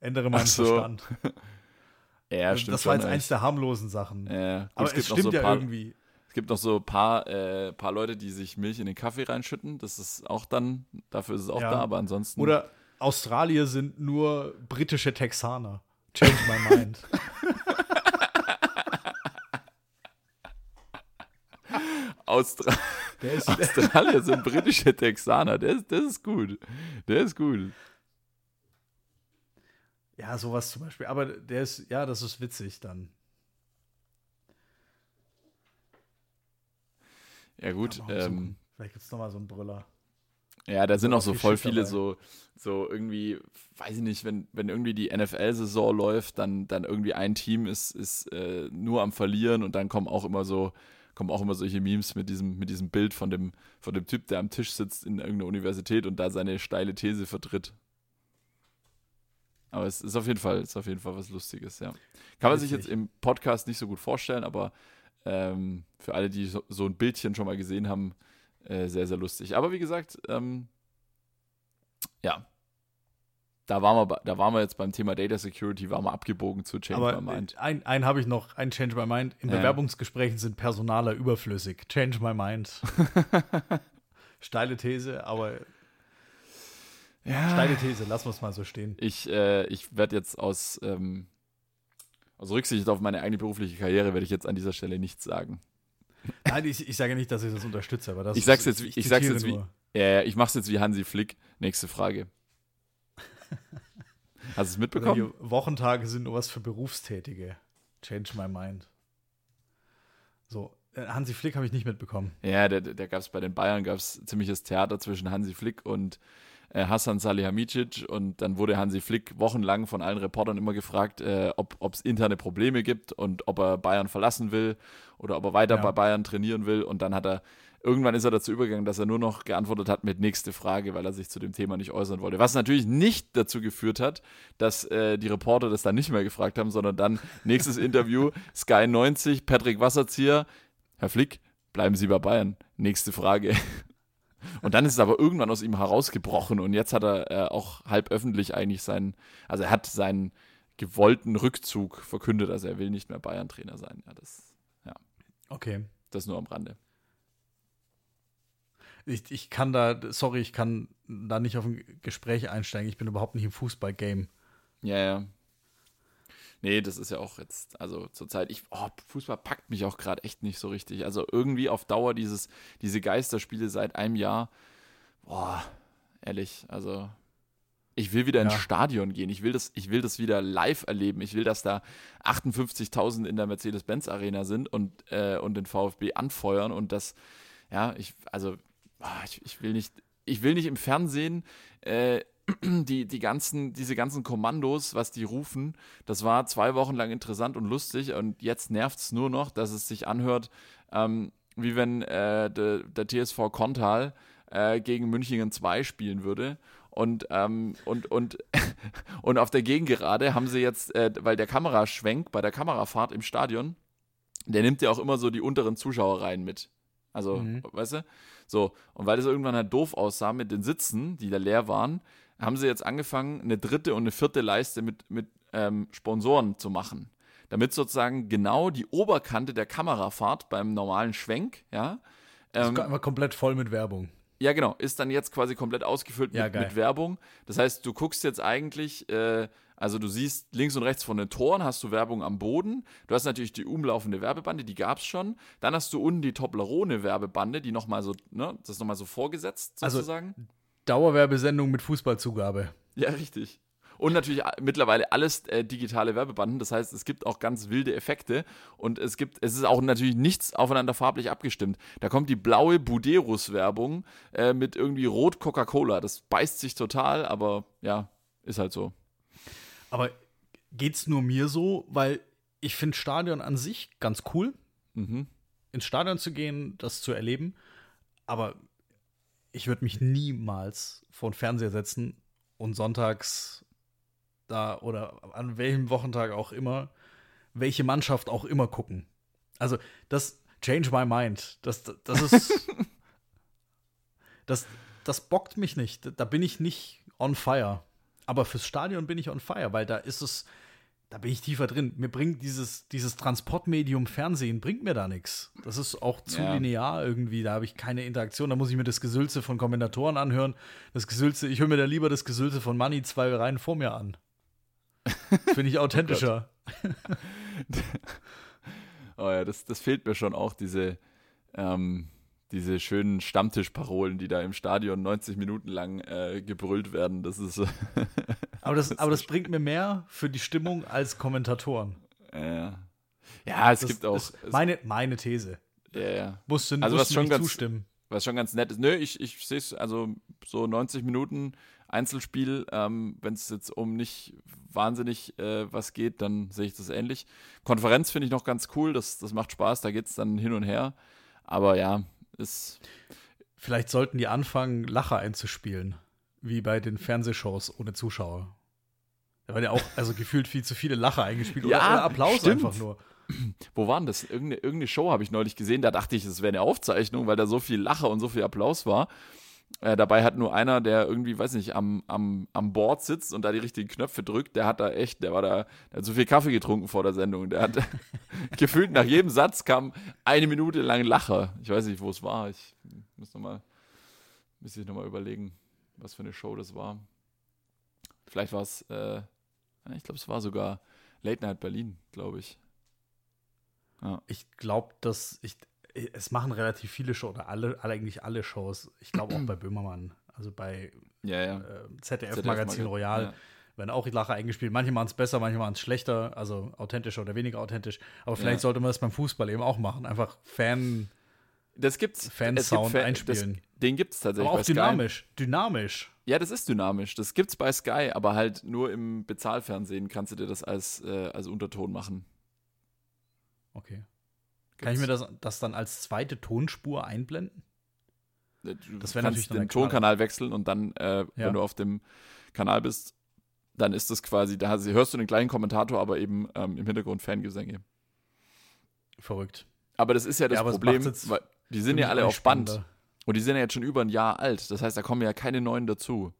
ändere meinen so. Verstand. ja, Also stimmt das war jetzt eins der harmlosen Sachen. Ja, gut, Aber es es, gibt noch stimmt so ein ja paar, irgendwie. Es gibt noch so ein paar, äh, paar Leute, die sich Milch in den Kaffee reinschütten. Das ist auch dann, dafür ist es auch Ja. da, aber ansonsten. Oder Australier sind nur britische Texaner. Change my mind. Austra Der ist, Australier sind britische Texaner. Der ist, das ist gut. Der ist gut. ja, sowas zum Beispiel. Aber der ist, ja, das ist witzig dann. Ja, gut. Mal Ähm. Vielleicht gibt es nochmal so einen Brüller. ja, da sind auch so voll viele dabei. so, so irgendwie, weiß ich nicht, wenn, wenn irgendwie die NFL-Saison läuft, dann, dann irgendwie ein Team ist, ist äh, nur am Verlieren und dann kommen auch immer so, kommen auch immer solche Memes mit diesem, mit diesem Bild von dem, von dem Typ, der am Tisch sitzt in irgendeiner Universität und da seine steile These vertritt. Aber es ist auf jeden Fall, ist auf jeden Fall was Lustiges, ja. Kann man sich jetzt im Podcast nicht so gut vorstellen, aber ähm, für alle, die so, so ein Bildchen schon mal gesehen haben, äh, sehr, sehr lustig. Aber wie gesagt, ähm, ja, da waren, wir, da waren wir jetzt beim Thema Data Security, waren wir abgebogen zu Change Aber My Mind. ein, ein habe ich noch, ein Change my mind. In Ja. Bewerbungsgesprächen sind Personaler überflüssig. Change my mind. Steile These, aber Ja. steile These, lassen wir es mal so stehen. Ich, äh, ich werde jetzt aus, ähm, aus Rücksicht auf meine eigene berufliche Karriere, werde ich jetzt an dieser Stelle nichts sagen. Nein, ich, ich sage nicht, dass ich das unterstütze, aber das Ich sag's ist- jetzt wie- ich sag's zitiere jetzt wie-. Äh, ich mache es jetzt wie Hansi Flick. Nächste Frage. Hast du es Also mitbekommen? die Wochentage sind nur was für Berufstätige. Change my mind. So, äh, Hansi Flick habe ich nicht mitbekommen. Ja, da, da gab es bei den Bayern gab's ziemliches Theater zwischen Hansi Flick und äh, Hassan Salihamidzic und dann wurde Hansi Flick wochenlang von allen Reportern immer gefragt, äh, ob es interne Probleme gibt und ob er Bayern verlassen will oder ob er weiter Ja. bei Bayern trainieren will und dann hat er irgendwann ist er dazu übergegangen, dass er nur noch geantwortet hat mit nächste Frage, weil er sich zu dem Thema nicht äußern wollte. Was natürlich nicht dazu geführt hat, dass äh, die Reporter das dann nicht mehr gefragt haben, sondern dann nächstes Interview Sky 90 Patrick Wasserzieher Herr Flick, bleiben Sie bei Bayern. Nächste Frage. Und dann ist es aber irgendwann aus ihm herausgebrochen und jetzt hat er äh, auch halb öffentlich eigentlich sein, also er hat sein gewollten Rückzug verkündet. Also er will nicht mehr Bayern-Trainer sein. Ja, das, ja. Okay. Das nur am Rande. Ich, ich kann da, sorry, ich kann da nicht auf ein Gespräch einsteigen. Ich bin überhaupt nicht im Fußball-Game. Ja, ja. Nee, das ist ja auch jetzt, also zurzeit, ich, oh, Fußball packt mich auch gerade echt nicht so richtig. Also irgendwie auf Dauer dieses, diese Geisterspiele seit einem Jahr, boah, ehrlich, also ich will wieder ja. ins Stadion gehen. Ich will, das, ich will das wieder live erleben. Ich will, dass da 58.000 in der Mercedes-Benz-Arena sind und, äh, und den VfB anfeuern und das, ja, ich, also, ich, ich will nicht, ich will nicht im Fernsehen äh, die, die ganzen, diese ganzen Kommandos, was die rufen, das war zwei Wochen lang interessant und lustig und jetzt nervt es nur noch, dass es sich anhört, ähm, wie wenn äh, de, der TSV Kontal äh, gegen München 2 spielen würde. Und, ähm, und, und, und auf der Gegengerade haben sie jetzt, äh, weil der Kameraschwenk bei der Kamerafahrt im Stadion, der nimmt ja auch immer so die unteren Zuschauereien mit. Also, mhm. weißt du? So, und weil das irgendwann halt doof aussah mit den Sitzen, die da leer waren, haben sie jetzt angefangen, eine dritte und eine vierte Leiste mit, mit ähm, Sponsoren zu machen. Damit sozusagen genau die Oberkante der Kamerafahrt beim normalen Schwenk, ja. Ähm, das ist komplett voll mit Werbung. Ja, genau, ist dann jetzt quasi komplett ausgefüllt ja, mit, mit, Werbung. Das heißt, du guckst jetzt eigentlich, äh, also du siehst links und rechts von den Toren hast du Werbung am Boden. Du hast natürlich die umlaufende Werbebande, die gab es schon. Dann hast du unten die Toblerone-Werbebande, die nochmal so, ne, das ist nochmal so vorgesetzt also sozusagen. Also, Dauerwerbesendung mit Fußballzugabe. Ja, richtig. Und natürlich mittlerweile alles äh, digitale Werbebanden. Das heißt, es gibt auch ganz wilde Effekte und es gibt, es ist auch natürlich nichts aufeinander farblich abgestimmt. Da kommt die blaue Buderus-Werbung äh, mit irgendwie Rot Coca-Cola. Das beißt sich total, aber ja, ist halt so. Aber geht's nur mir so, weil ich finde Stadion an sich ganz cool. Mhm. Ins Stadion zu gehen, das zu erleben. Aber ich würde mich niemals vor den Fernseher setzen und sonntags da oder an welchem Wochentag auch immer, welche Mannschaft auch immer gucken. Also, das change my mind. Das, das ist. das, das bockt mich nicht. Da bin ich nicht on fire. Aber fürs Stadion bin ich on fire, weil da ist es da bin ich tiefer drin. Mir bringt dieses, dieses Transportmedium Fernsehen, bringt mir da nichts. Das ist auch zu ja. linear irgendwie, da habe ich keine Interaktion. Da muss ich mir das Gesülze von Kommentatoren anhören. Das Gesülze, ich höre mir da lieber das Gesülze von Money zwei Reihen vor mir an. Finde ich authentischer. oh, oh ja, das, das fehlt mir schon auch, diese, ähm, diese schönen Stammtischparolen, die da im Stadion 90 Minuten lang äh, gebrüllt werden. Das ist. aber das, aber das bringt mir mehr für die Stimmung als Kommentatoren. Ja, ja es das, gibt auch. Meine, meine These. Ja, ja. Musst du, also musst was schon ganz, zustimmen. Was schon ganz nett ist. Nö, ich, ich sehe es, also so 90 Minuten Einzelspiel, ähm, wenn es jetzt um nicht wahnsinnig äh, was geht, dann sehe ich das ähnlich. Konferenz finde ich noch ganz cool, das, das macht Spaß, da geht es dann hin und her. Aber ja, ist. Vielleicht sollten die anfangen, Lacher einzuspielen, wie bei den Fernsehshows ohne Zuschauer. Da waren ja auch also gefühlt viel zu viele Lacher eingespielt ja, oder, oder Applaus stimmt. einfach nur. Wo waren das? Irgende, irgendeine Show habe ich neulich gesehen, da dachte ich, es wäre eine Aufzeichnung, weil da so viel Lacher und so viel Applaus war. Äh, dabei hat nur einer, der irgendwie, weiß nicht, am, am, am Board sitzt und da die richtigen Knöpfe drückt, der hat da echt, der war da, der hat so viel Kaffee getrunken vor der Sendung. Der hat gefühlt nach jedem Satz kam eine Minute lang Lacher. Ich weiß nicht, wo es war. Ich muss nochmal, muss ich nochmal überlegen, was für eine Show das war. Vielleicht war es, äh, ich glaube, es war sogar Late Night Berlin, glaube ich. Ja. Ich glaube, dass ich, es machen relativ viele Shows, oder alle, alle eigentlich alle Shows. Ich glaube auch bei Böhmermann, also bei ja, ja. Äh, ZDF, ZDF, Magazin Royal. Ja. Werden auch die Lacher eingespielt. Manche machen es besser, manche machen es schlechter, also authentischer oder weniger authentisch. Aber vielleicht sollte man das beim Fußball eben auch machen. Einfach Fan. Das gibt's. Fan-Sound Fan, einspielen. Das, den gibt es tatsächlich. Aber auch dynamisch. Dynamisch. Ja, das ist dynamisch. Das gibt's bei Sky, aber halt nur im Bezahlfernsehen kannst du dir das als, äh, als Unterton machen. Okay. Kann ich mir das, das dann als zweite Tonspur einblenden? Du das wäre natürlich den Tonkanal wechseln und dann, äh, ja. wenn du auf dem Kanal bist, dann ist das quasi, da hörst du den gleichen Kommentator, aber eben ähm, im Hintergrund Fangesänge. Verrückt. Aber das ist ja das ja, Problem, weil die sind ja alle auf Band. Und die sind ja jetzt schon über ein Jahr alt. Das heißt, da kommen ja keine neuen dazu.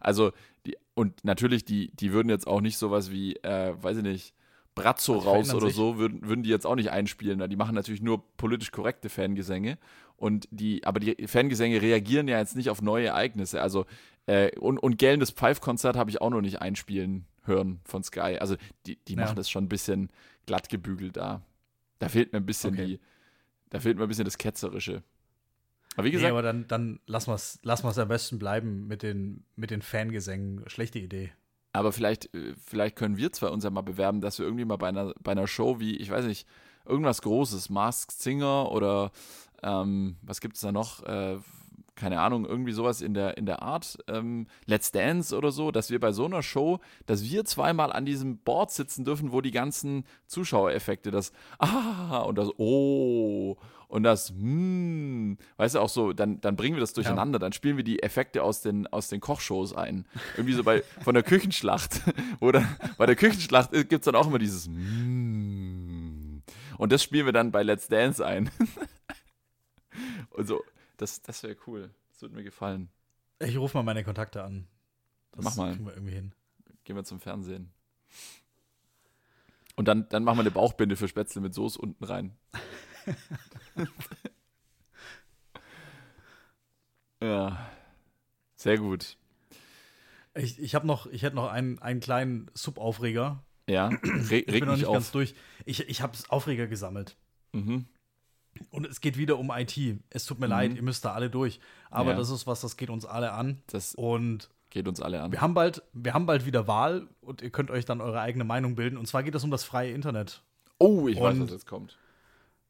Also, die, und natürlich, die, die würden jetzt auch nicht sowas wie, äh, weiß ich nicht, Brazzo Also raus oder sich. so, würden, würden die jetzt auch nicht einspielen. Die machen natürlich nur politisch korrekte Fangesänge. Und die, aber die Fangesänge reagieren ja jetzt nicht auf neue Ereignisse. Also, äh, und, und gellendes Pfeif-Konzert habe ich auch noch nicht einspielen hören von Sky. Also, die, die Ja. machen das schon ein bisschen glatt gebügelt da. Da fehlt mir ein bisschen Okay. die, da fehlt mir ein bisschen das Ketzerische. Aber wie Nee, gesagt, aber dann, dann lassen wir es lassen wir's am besten bleiben mit den, mit den Fangesängen. Schlechte Idee. Aber vielleicht, äh, vielleicht können wir zwei uns ja mal bewerben, dass wir irgendwie mal bei einer, bei einer Show wie, ich weiß nicht, irgendwas Großes, Masked Singer oder ähm, was gibt es da noch? Äh, keine Ahnung, irgendwie sowas in der, in der Art, ähm, Let's Dance oder so, dass wir bei so einer Show, dass wir zweimal an diesem Board sitzen dürfen, wo die ganzen Zuschauereffekte, das Ah und das Oh und das Hm, weißt du auch so, dann, dann bringen wir das durcheinander, dann spielen wir die Effekte aus den, aus den Kochshows ein. Irgendwie so bei, von der Küchenschlacht. Oder bei der Küchenschlacht gibt es dann auch immer dieses Mm. Und das spielen wir dann bei Let's Dance ein. Und so, das, das wäre cool. Das würde mir gefallen. Ich rufe mal meine Kontakte an. Das Mach mal. wir irgendwie hin. Gehen wir zum Fernsehen. Und dann, dann machen wir eine Bauchbinde für Spätzle mit Soße unten rein. ja. Sehr gut. Ich, ich habe noch, ich hätte noch einen, einen kleinen Subaufreger. Ja, Re Ich reg bin noch mich nicht ganz auf. durch. Ich, ich habe Aufreger gesammelt. Mhm. Und es geht wieder um IT. Es tut mir Mhm. leid, ihr müsst da alle durch. Aber Ja. das ist was, das geht uns alle an. Das Und geht uns alle an. wir haben bald, wir haben bald wieder Wahl und ihr könnt euch dann eure eigene Meinung bilden. Und zwar geht es um das freie Internet. Oh, ich weiß, Und- was jetzt kommt.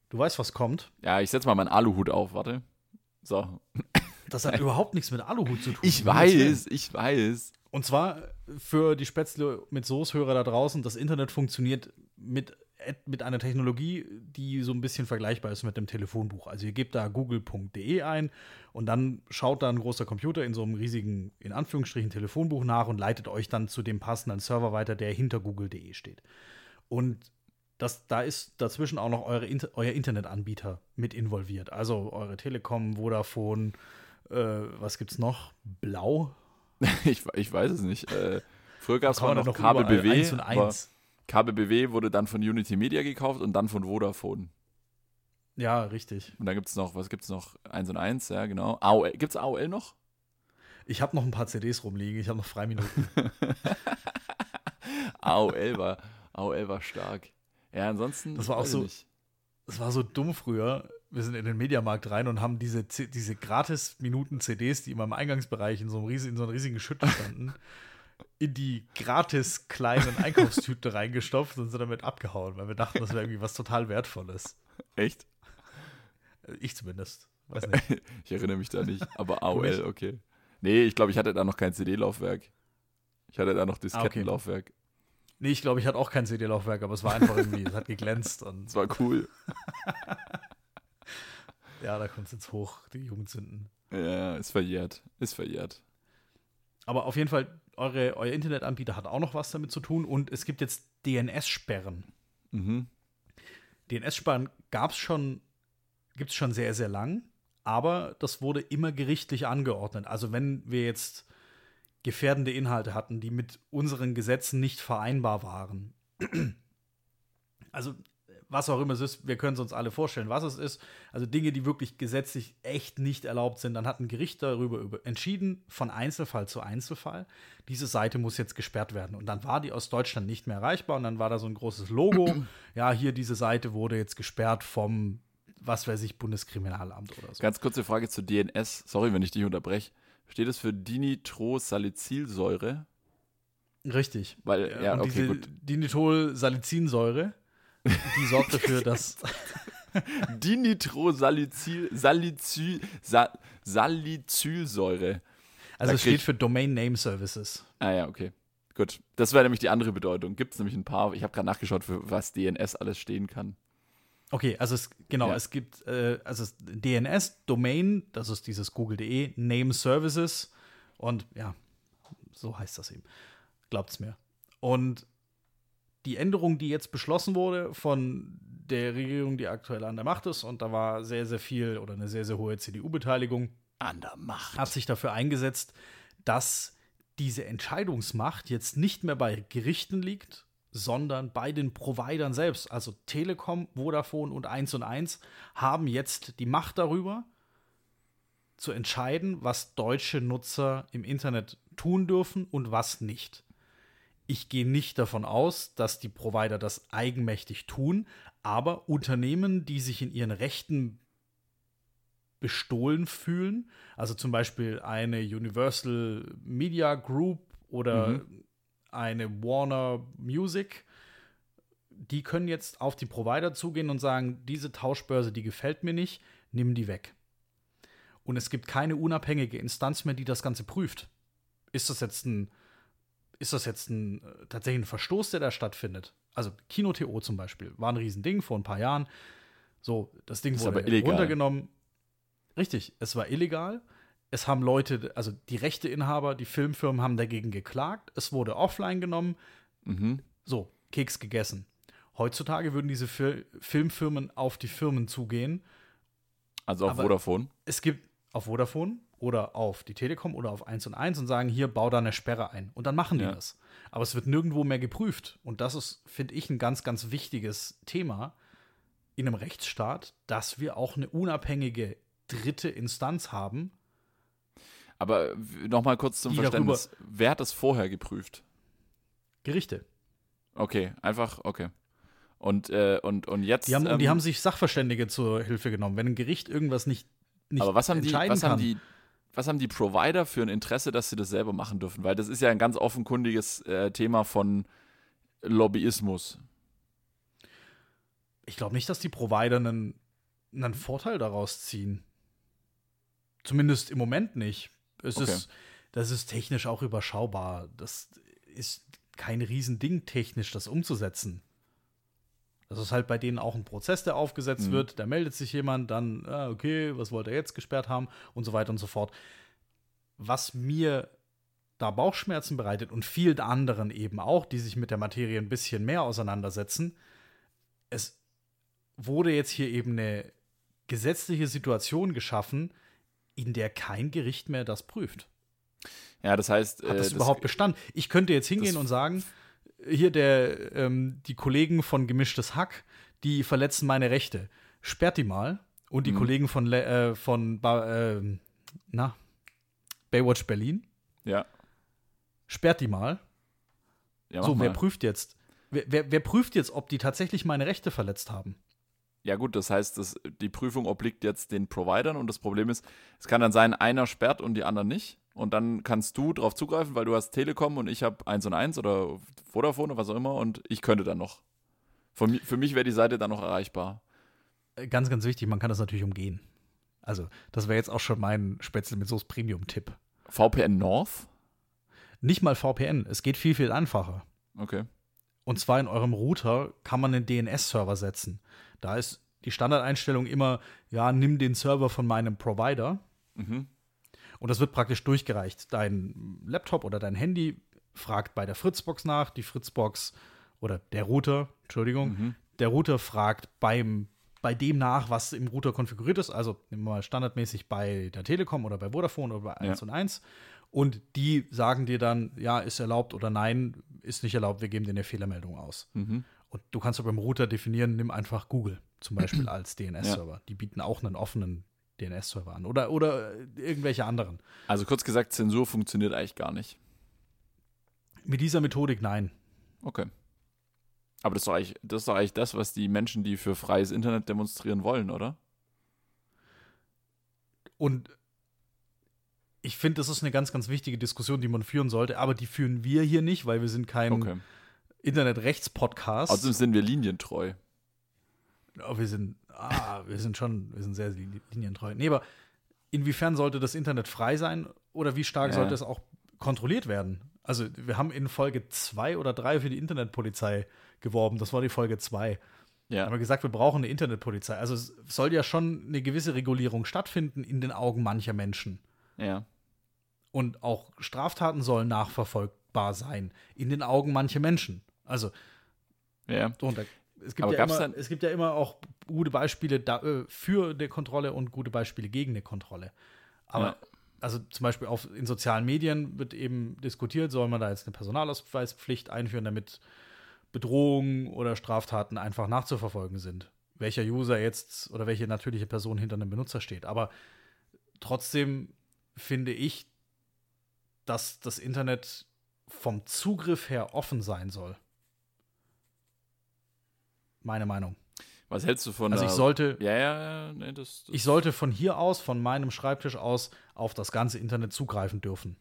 Du weißt, was kommt. Ja, ich setze mal meinen Aluhut auf, warte. So. Das hat überhaupt nichts mit Aluhut zu tun. Ich weiß, ich weiß. Und zwar für die Spätzle mit Soßhörer da draußen, das Internet funktioniert mit, mit einer Technologie, die so ein bisschen vergleichbar ist mit dem Telefonbuch. Also ihr gebt da google.de ein und dann schaut da ein großer Computer in so einem riesigen, in Anführungsstrichen, Telefonbuch nach und leitet euch dann zu dem passenden Server weiter, der hinter google.de steht. Und das, da ist dazwischen auch noch eure, euer Internetanbieter mit involviert. Also eure Telekom, Vodafone, äh, was gibt's noch? Blau? Ich, ich weiß es nicht. Äh, früher gab es noch doch überall KBBW. eins und aber eins. KBBW wurde dann von Unity Media gekauft und dann von Vodafone. Ja, richtig. Und dann gibt es noch, was gibt es noch? 1 und 1, ja, genau. AOL, gibt es AOL noch? Ich habe noch ein paar CDs rumliegen. Ich habe noch Freiminuten. AOL war, AOL war stark. Ja, ansonsten. Das war auch so- nicht. Das war so dumm früher. Wir sind in den Mediamarkt rein und haben diese, C- diese Gratis-Minuten-CDs, die immer im Eingangsbereich in so, einem riesigen, in so einer riesigen Schütte standen, in die gratis kleinen Einkaufstüte reingestopft und sind damit abgehauen, weil wir dachten, das wäre irgendwie was total Wertvolles. Echt? Ich zumindest. Weiß nicht. Ich erinnere mich da nicht. Aber AOL, okay. Nee, ich glaube, ich hatte da noch kein CD-Laufwerk. Ich hatte da noch Ah. Diskettenlaufwerk. Nee, ich glaube, ich hatte auch kein CD-Laufwerk, aber es war einfach irgendwie, es hat geglänzt und Das war cool. ja, da kommt es jetzt hoch, die Jugendsünden. Ja, ist verjährt. Ist verjährt. Aber auf jeden Fall, eure, euer Internetanbieter hat auch noch was damit zu tun und es gibt jetzt DNS-Sperren. Mhm. DNS-Sperren gab es schon, gibt es schon sehr, sehr lang, aber das wurde immer gerichtlich angeordnet. Also wenn wir jetzt gefährdende Inhalte hatten, die mit unseren Gesetzen nicht vereinbar waren. Also was auch immer es ist, wir können es uns alle vorstellen, was es ist. Also Dinge, die wirklich gesetzlich echt nicht erlaubt sind. Dann hat ein Gericht darüber über entschieden, von Einzelfall zu Einzelfall. Diese Seite muss jetzt gesperrt werden. Und dann war die aus Deutschland nicht mehr erreichbar. Und dann war da so ein großes Logo. ja, hier diese Seite wurde jetzt gesperrt vom, was weiß ich, Bundeskriminalamt oder so. Ganz kurze Frage zu DNS. Sorry, wenn ich dich unterbreche. Steht es für Dinitrosalicylsäure? Richtig. Weil, ja, und okay, diese gut. Dinitolsalicinsäure, die sorgt dafür, dass Dinitrosalicyl, Salicyl, Sa, Salicylsäure. also es steht für Domain Name Services. Ah ja, okay. Gut. Das wäre nämlich die andere Bedeutung. Gibt es nämlich ein paar. Ich habe gerade nachgeschaut, für was DNS alles stehen kann. Okay, also es genau, Ja. es gibt äh, also DNS Domain, das ist dieses google.de Name Services und ja, so heißt das eben. Glaubt's mir. Und die Änderung, die jetzt beschlossen wurde von der Regierung, die aktuell an der Macht ist, und da war sehr, sehr viel oder eine sehr, sehr hohe CDU-Beteiligung, An der Macht. hat sich dafür eingesetzt, dass diese Entscheidungsmacht jetzt nicht mehr bei Gerichten liegt, sondern bei den Providern selbst. Also Telekom, Vodafone und 1 und 1 haben jetzt die Macht darüber, zu entscheiden, was deutsche Nutzer im Internet tun dürfen und was nicht. Ich gehe nicht davon aus, dass die Provider das eigenmächtig tun, aber Unternehmen, die sich in ihren Rechten bestohlen fühlen, also zum Beispiel eine Universal Media Group oder mhm. Eine Warner Music, die können jetzt auf die Provider zugehen und sagen, diese Tauschbörse, die gefällt mir nicht, nimm die weg. Und es gibt keine unabhängige Instanz mehr, die das Ganze prüft. Ist das jetzt ein, ist das jetzt ein äh, tatsächlich ein Verstoß, der da stattfindet? Also Kino.to zum Beispiel war ein Riesending vor ein paar Jahren. So, das Ding ist wurde runtergenommen. Richtig, es war illegal. Es haben Leute, also die Rechteinhaber, die Filmfirmen haben dagegen geklagt. Es wurde offline genommen. Mhm. So, Keks gegessen. Heutzutage würden diese Fil Filmfirmen auf die Firmen zugehen. Also auf Vodafone? Es gibt, auf Vodafone oder auf die Telekom oder auf 1 und 1 und sagen, hier, bau da eine Sperre ein. Und dann machen die ja. das. Aber es wird nirgendwo mehr geprüft. Und das ist, finde ich, ein ganz, ganz wichtiges Thema in einem Rechtsstaat, dass wir auch eine unabhängige dritte Instanz haben. Aber nochmal kurz zum Verständnis. Wer hat das vorher geprüft? Gerichte. Okay, einfach, okay. Und, äh, und, und jetzt. Die haben, ähm, die haben sich Sachverständige zur Hilfe genommen. Wenn ein Gericht irgendwas nicht nicht Aber was haben die, was kann. haben die, was haben die Provider für ein Interesse, dass sie das selber machen dürfen? Weil das ist ja ein ganz offenkundiges äh, Thema von Lobbyismus. Ich glaube nicht, dass die Provider einen, einen Vorteil daraus ziehen. Zumindest im Moment nicht. Es okay. ist, das ist technisch auch überschaubar. Das ist kein Riesending technisch, das umzusetzen. Das ist halt bei denen auch ein Prozess, der aufgesetzt mhm. wird. Da meldet sich jemand, dann, ah, okay, was wollte er jetzt gesperrt haben und so weiter und so fort. Was mir da Bauchschmerzen bereitet und vielen anderen eben auch, die sich mit der Materie ein bisschen mehr auseinandersetzen, es wurde jetzt hier eben eine gesetzliche Situation geschaffen, in der kein Gericht mehr das prüft. Ja, das heißt. Hat das, äh, das überhaupt Bestand? Ich könnte jetzt hingehen und sagen, hier der, ähm, die Kollegen von Gemischtes Hack, die verletzen meine Rechte. Sperrt die mal. Und die mhm. Kollegen von, äh, von ba äh, na, Baywatch Berlin. Ja. Sperrt die mal. Ja, so, wer mal. prüft jetzt? Wer, wer, wer, prüft jetzt, ob die tatsächlich meine Rechte verletzt haben? Ja, gut, das heißt, das, die Prüfung obliegt jetzt den Providern und das Problem ist, es kann dann sein, einer sperrt und die anderen nicht und dann kannst du darauf zugreifen, weil du hast Telekom und ich habe 1 und 1 oder Vodafone oder was auch immer und ich könnte dann noch. Von, für mich wäre die Seite dann noch erreichbar. Äh, ganz, ganz wichtig, man kann das natürlich umgehen. Also, das wäre jetzt auch schon mein Spätzle mit Soße Premium-Tipp. VPN North? Nicht mal VPN, es geht viel, viel einfacher. Okay. Und zwar in eurem Router kann man einen DNS-Server setzen. Da ist die Standardeinstellung immer, ja, nimm den Server von meinem Provider. Mhm. Und das wird praktisch durchgereicht. Dein Laptop oder dein Handy fragt bei der Fritzbox nach, die Fritzbox oder der Router, Entschuldigung, mhm. der Router fragt beim bei dem nach, was im Router konfiguriert ist, also nehmen wir mal standardmäßig bei der Telekom oder bei Vodafone oder bei 1 ja. und 1 und die sagen dir dann, ja, ist erlaubt oder nein, ist nicht erlaubt, wir geben dir eine Fehlermeldung aus. Mhm. Und du kannst beim Router definieren, nimm einfach Google zum Beispiel als DNS-Server. Ja. Die bieten auch einen offenen DNS-Server an oder, oder irgendwelche anderen. Also kurz gesagt, Zensur funktioniert eigentlich gar nicht. Mit dieser Methodik nein. Okay. Aber das ist, doch eigentlich, das ist doch eigentlich das, was die Menschen, die für freies Internet demonstrieren wollen, oder? Und ich finde, das ist eine ganz, ganz wichtige Diskussion, die man führen sollte, aber die führen wir hier nicht, weil wir sind kein okay. Internet-Rechts-Podcast. Außerdem sind wir linientreu. Ja, wir sind ah, wir sind schon, wir sind sehr linientreu. Nee, aber inwiefern sollte das Internet frei sein oder wie stark ja. sollte es auch kontrolliert werden? Also, wir haben in Folge 2 oder 3 für die Internetpolizei geworben. Das war die Folge 2. Ja. Haben wir gesagt, wir brauchen eine Internetpolizei. Also, es soll ja schon eine gewisse Regulierung stattfinden in den Augen mancher Menschen. Ja. Und auch Straftaten sollen nachverfolgbar sein in den Augen mancher Menschen. Also, ja. Und da es gibt, ja immer, es gibt ja immer auch gute Beispiele da, äh, für eine Kontrolle und gute Beispiele gegen eine Kontrolle. Aber also zum Beispiel auf, in sozialen Medien wird eben diskutiert, soll man da jetzt eine Personalausweispflicht einführen, damit Bedrohungen oder Straftaten einfach nachzuverfolgen sind. Welcher User jetzt oder welche natürliche Person hinter einem Benutzer steht. Aber trotzdem finde ich, dass das Internet vom Zugriff her offen sein soll. Meine Meinung. Was hältst du von Also ich sollte, Ja, ja, ja, nee, das, das ich sollte von hier aus, von meinem Schreibtisch aus, auf das ganze Internet zugreifen dürfen.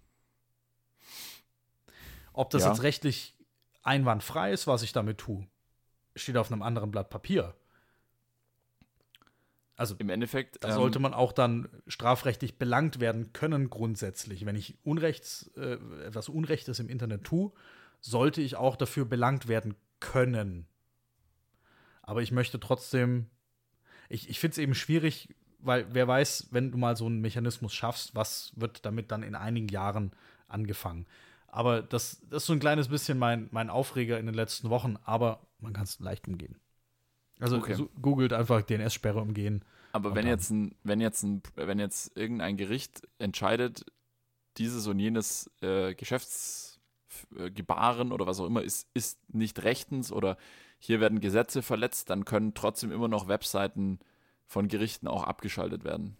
Ob das Ja. jetzt rechtlich einwandfrei ist, was ich damit tue, steht auf einem anderen Blatt Papier. Also im Endeffekt da ähm, sollte man auch dann strafrechtlich belangt werden können grundsätzlich. Wenn ich Unrechts, äh, etwas Unrechtes im Internet tue, sollte ich auch dafür belangt werden können. Aber ich möchte trotzdem, ich, ich finde es eben schwierig, weil wer weiß, wenn du mal so einen Mechanismus schaffst, was wird damit dann in einigen Jahren angefangen. Aber das, das ist so ein kleines bisschen mein, mein Aufreger in den letzten Wochen, aber man kann es leicht umgehen. Also Okay. so, googelt einfach DNS-Sperre umgehen. Aber wenn jetzt ein, wenn jetzt ein, wenn jetzt irgendein Gericht entscheidet, dieses und jenes äh, Geschäftsgebaren oder was auch immer ist, ist nicht rechtens oder hier werden Gesetze verletzt, dann können trotzdem immer noch Webseiten von Gerichten auch abgeschaltet werden.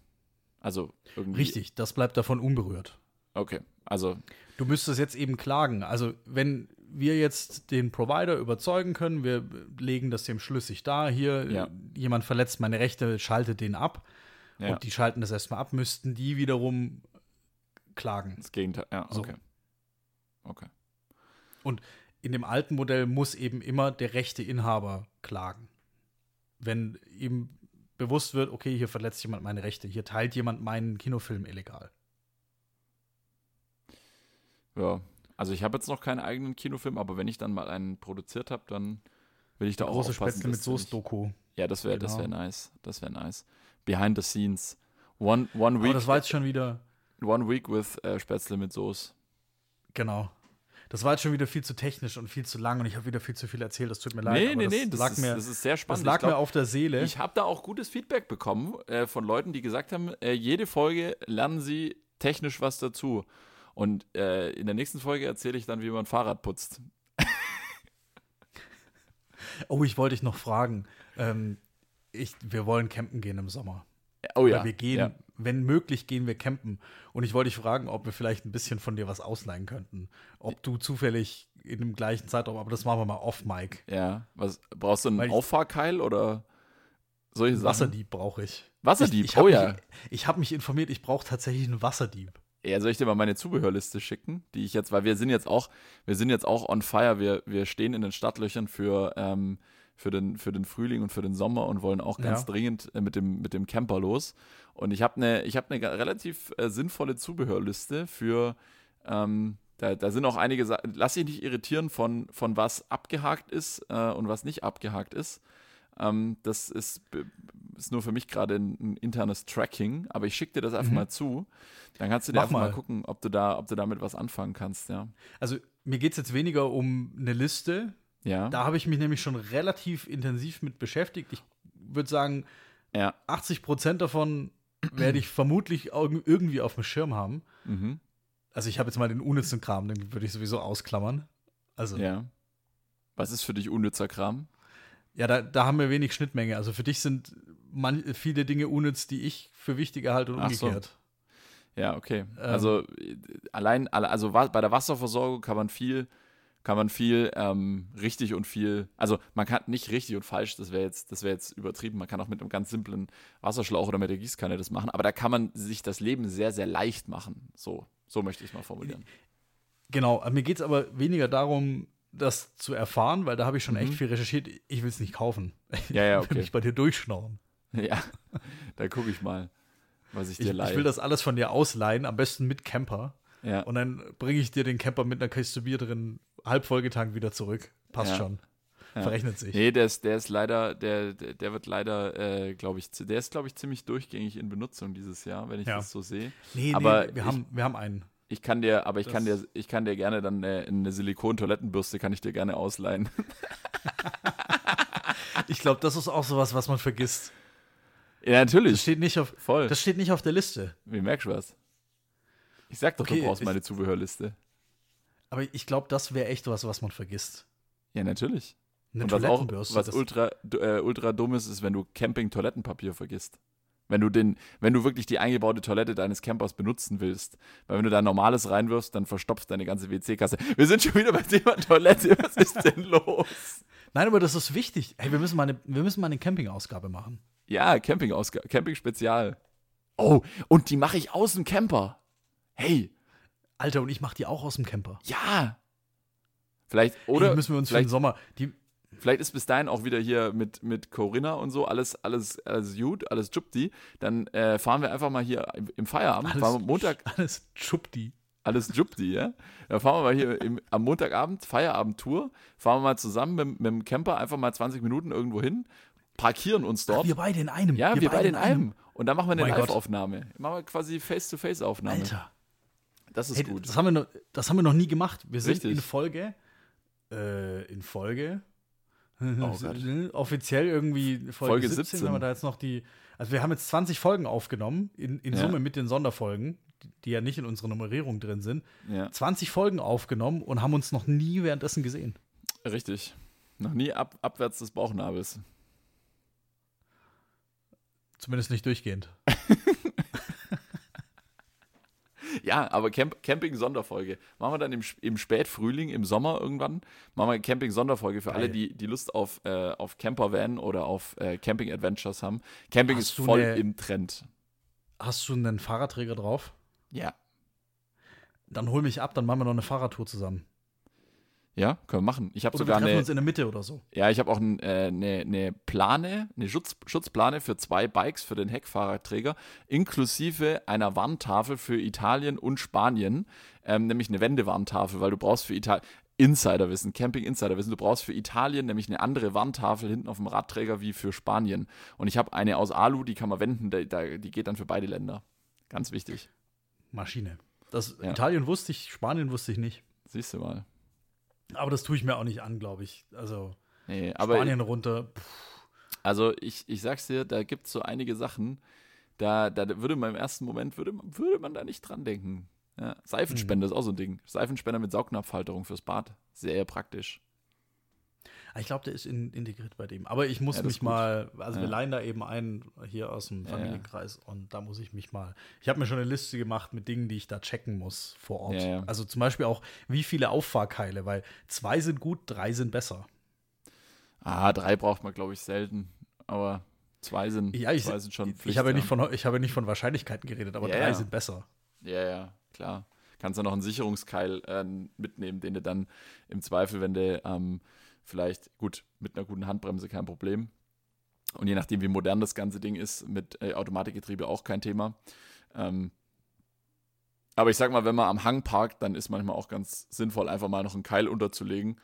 Also irgendwie. Richtig, das bleibt davon unberührt. Okay. Also Du müsstest jetzt eben klagen. Also, wenn wir jetzt den Provider überzeugen können, wir legen das dem schlüssig dar, hier Ja. jemand verletzt meine Rechte, schaltet den ab ja, und die schalten das erstmal ab, müssten die wiederum klagen. das Gegenteil. Ja, So. okay. Okay. In dem alten Modell muss eben immer der rechte Inhaber klagen. Wenn ihm bewusst wird, okay, hier verletzt jemand meine Rechte, hier teilt jemand meinen Kinofilm illegal. Ja. Also ich habe jetzt noch keinen eigenen Kinofilm, aber wenn ich dann mal einen produziert habe, dann will ich da Der auch große aufpassen, Spätzle mit Soße-Doku. Ja, das wäre das wäre Genau. nice. Das wäre nice. Behind the scenes. One, one Aber week, das war jetzt schon wieder, one week with äh, Spätzle mit Soße. Genau. Das war jetzt schon wieder viel zu technisch und viel zu lang und ich habe wieder viel zu viel erzählt. Das tut mir leid. Nee, nee, das nee, das, lag ist, mir, das ist sehr das spannend. lag ich glaub, mir auf der Seele. ich habe da auch gutes Feedback bekommen äh, von Leuten, die gesagt haben, äh, jede Folge lernen sie technisch was dazu. Und äh, in der nächsten Folge erzähle ich dann, wie man Fahrrad putzt. oh, ich wollte dich noch fragen. Ähm, ich, wir wollen campen gehen im Sommer. Oh Oder ja. wir gehen, Ja. Wenn möglich, gehen wir campen. Und ich wollte dich fragen, ob wir vielleicht ein bisschen von dir was ausleihen könnten. Ob du zufällig in dem gleichen Zeitraum, aber das machen wir mal off-Mic. ja. Was, brauchst du einen Weil Auffahrkeil oder solche Sachen? Wasserdieb brauche ich. Wasserdieb, Ich, ich oh ja. Mich, ich habe mich informiert, ich brauche tatsächlich einen Wasserdieb. Ja, soll ich dir mal meine Zubehörliste schicken, die ich jetzt, weil wir sind jetzt auch, wir sind jetzt auch on fire, wir, wir stehen in den Startlöchern für, ähm, für, den, für den Frühling und für den Sommer und wollen auch ganz Ja. dringend äh, mit, dem, mit dem Camper los. Und ich habe eine ich hab ne ga- relativ äh, sinnvolle Zubehörliste für, ähm, da, da sind auch einige Sachen, lass dich nicht irritieren von, von was abgehakt ist äh, und was nicht abgehakt ist. Ähm, das ist, ist nur für mich gerade ein, ein internes Tracking, aber ich schicke dir das einfach Mhm. mal zu. Dann kannst du dir Mach einfach mal. mal. gucken, ob du da, ob du damit was anfangen kannst, ja. Also mir geht es jetzt weniger um eine Liste. Ja. Da habe ich mich nämlich schon relativ intensiv mit beschäftigt. Ich würde sagen, ja. 80 Prozent davon werde ich vermutlich irg- irgendwie auf dem Schirm haben. Mhm. Also ich habe jetzt mal den unnützen Kram, den würde ich sowieso ausklammern. Also ja, Ja. Was ist für dich unnützer Kram? da, da haben wir wenig Schnittmenge. Also für dich sind man, viele Dinge unnütz, die ich für wichtig halte und Ach so. umgekehrt. Ja, okay. Ähm. also äh, allein, alle- also bei der Wasserversorgung kann man viel, kann man viel ähm, richtig und viel, also man kann nicht richtig und falsch, das wäre jetzt, das wäre jetzt übertrieben. Man kann auch mit einem ganz simplen Wasserschlauch oder mit der Gießkanne das machen, aber da kann man sich das Leben sehr, sehr leicht machen. So, so möchte ich es mal formulieren. Genau, mir geht es aber weniger darum, das zu erfahren, weil da habe ich schon echt Mhm. viel recherchiert. Ich will es nicht kaufen. Ja, ja, Ich will okay. mich bei dir durchschnorren. Ja, da gucke ich mal, was ich Ich, dir leihe. ich will das alles von dir ausleihen, am besten mit Camper. ja. Und dann bringe ich dir den Camper mit einer Kiste Bier drin, halb vollgetankt wieder zurück. Passt Ja. schon. Ja. Verrechnet sich. Nee, der ist, der ist leider, der, der, wird leider, äh, glaube ich, der ist, glaube ich, ziemlich durchgängig in Benutzung dieses Jahr, wenn ich Ja. das so sehe. Nee, aber nee, wir, ich- haben, wir haben einen. Ich kann dir, aber ich kann Das- dir, ich kann dir gerne dann äh, eine Silikon-Toilettenbürste kann ich dir gerne ausleihen. Ich glaube, das ist auch sowas, was man vergisst. ja, Das natürlich. steht nicht auf, Voll. das steht nicht auf der Liste. Wie merkst du was? Ich sag doch, Okay, du brauchst ich- meine Zubehörliste. Aber ich glaube, das wäre echt was, was man vergisst. Ja, natürlich. Eine Und was auch, was ultra, äh, ultra dumm ist, ist, wenn du Camping-Toilettenpapier vergisst. Wenn du, den, wenn du wirklich die eingebaute Toilette deines Campers benutzen willst. Weil wenn du da normales reinwirfst, dann verstopft deine ganze WC-Kasse. Wir sind schon wieder beim Thema Toilette. Was ist denn los? Nein, aber das ist wichtig. Hey, wir müssen mal eine, wir müssen mal eine Camping-Ausgabe machen. Ja, Camping-Ausgabe, Camping-Spezial. Oh, und die mache ich aus dem Camper. Hey, Alter, und ich mache die auch aus dem Camper. ja. Vielleicht, Hey, oder die müssen wir uns für den Sommer. Die, vielleicht ist bis dahin auch wieder hier mit, mit Corinna und so alles, alles, alles gut, alles jupti. Dann äh, fahren wir einfach mal hier im, im Feierabend, alles, fahren wir Montag, Alles Chupti. alles jupti, ja. Dann fahren wir mal hier im, am Montagabend, Feierabendtour, fahren wir mal zusammen mit, mit dem Camper einfach mal 20 Minuten irgendwo hin, parkieren uns dort. Wir beide in einem. ja, wir, beide in einem. Und dann machen wir eine Gott. Live-Aufnahme. Machen wir quasi Face-to-Face-Aufnahme. Alter. Das ist Hey, gut. das, haben wir noch, das haben wir noch nie gemacht. Wir sind Richtig. in Folge. Äh, in Folge. Oh. Offiziell irgendwie Folge, Folge 17, 17. wenn wir da jetzt noch die. Also wir haben jetzt 20 Folgen aufgenommen, in, in Ja. Summe mit den Sonderfolgen, die- die ja nicht in unserer Nummerierung drin sind. Ja, 20 Folgen aufgenommen und haben uns noch nie währenddessen gesehen. richtig. Noch nie ab, abwärts des Bauchnabels. Zumindest nicht durchgehend. Ja, aber Camp Camping-Sonderfolge. Machen wir dann im, im Spätfrühling, im Sommer irgendwann, machen wir eine Camping-Sonderfolge für alle, Geil. die, die Lust auf, äh, auf Camper-Van oder auf äh, Camping-Adventures haben. Camping Hast ist voll eine- im Trend. Hast du einen Fahrradträger drauf? Ja. Dann hol mich ab, dann machen wir noch eine Fahrradtour zusammen. Ja, können wir machen. Ich habe Oder wir sogar treffen eine, uns in der Mitte oder so. ja, ich habe auch ein, äh, eine, eine Plane, eine Schutz, Schutzplane für zwei Bikes für den Heckfahrradträger, inklusive einer Warntafel für Italien und Spanien, ähm, nämlich eine Wendewarntafel, weil du brauchst für Italien, Insiderwissen, Camping-Insiderwissen, du brauchst für Italien nämlich eine andere Warntafel hinten auf dem Radträger wie für Spanien. Und ich habe eine aus Alu, die kann man wenden, die, die die geht dann für beide Länder. Ganz wichtig. Maschine. Das, Ja. Italien wusste ich, Spanien wusste ich nicht. Siehst du mal. Aber das tue ich mir auch nicht an, glaube ich. Also Nee, Spanien runter. Pff, Also ich, ich sag's dir, da gibt es so einige Sachen, da, da würde man im ersten Moment, würde, man- würde man da nicht dran denken. Ja, Seifenspender ist auch so ein Ding. Seifenspender mit Saugnapfhalterung fürs Bad. Sehr praktisch. Ich glaube, der ist in, integriert bei dem. Aber ich muss Ja, mich mal, also wir Ja. leihen da eben ein hier aus dem Ja, ja. Familienkreis und da muss ich mich mal. Ich habe mir schon eine Liste gemacht mit Dingen, die ich da checken muss vor Ort. Also zum Beispiel auch, wie viele Auffahrkeile, weil zwei sind gut, drei sind besser. Ah, drei braucht man, glaube ich, selten. Aber zwei sind, Ja, ich, zwei sind schon Pflicht. ich habe ja nicht von, ich habe nicht von Wahrscheinlichkeiten geredet, aber drei sind besser. Ja, ja, klar. Kannst du noch einen Sicherungskeil äh, mitnehmen, den du dann im Zweifel, wenn du ähm, vielleicht, gut, mit einer guten Handbremse kein Problem. Und je nachdem, wie modern das ganze Ding ist, mit äh, Automatikgetriebe auch kein Thema. Ähm, aber ich sag mal, wenn man am Hang parkt, dann ist manchmal auch ganz sinnvoll, einfach mal noch einen Keil unterzulegen.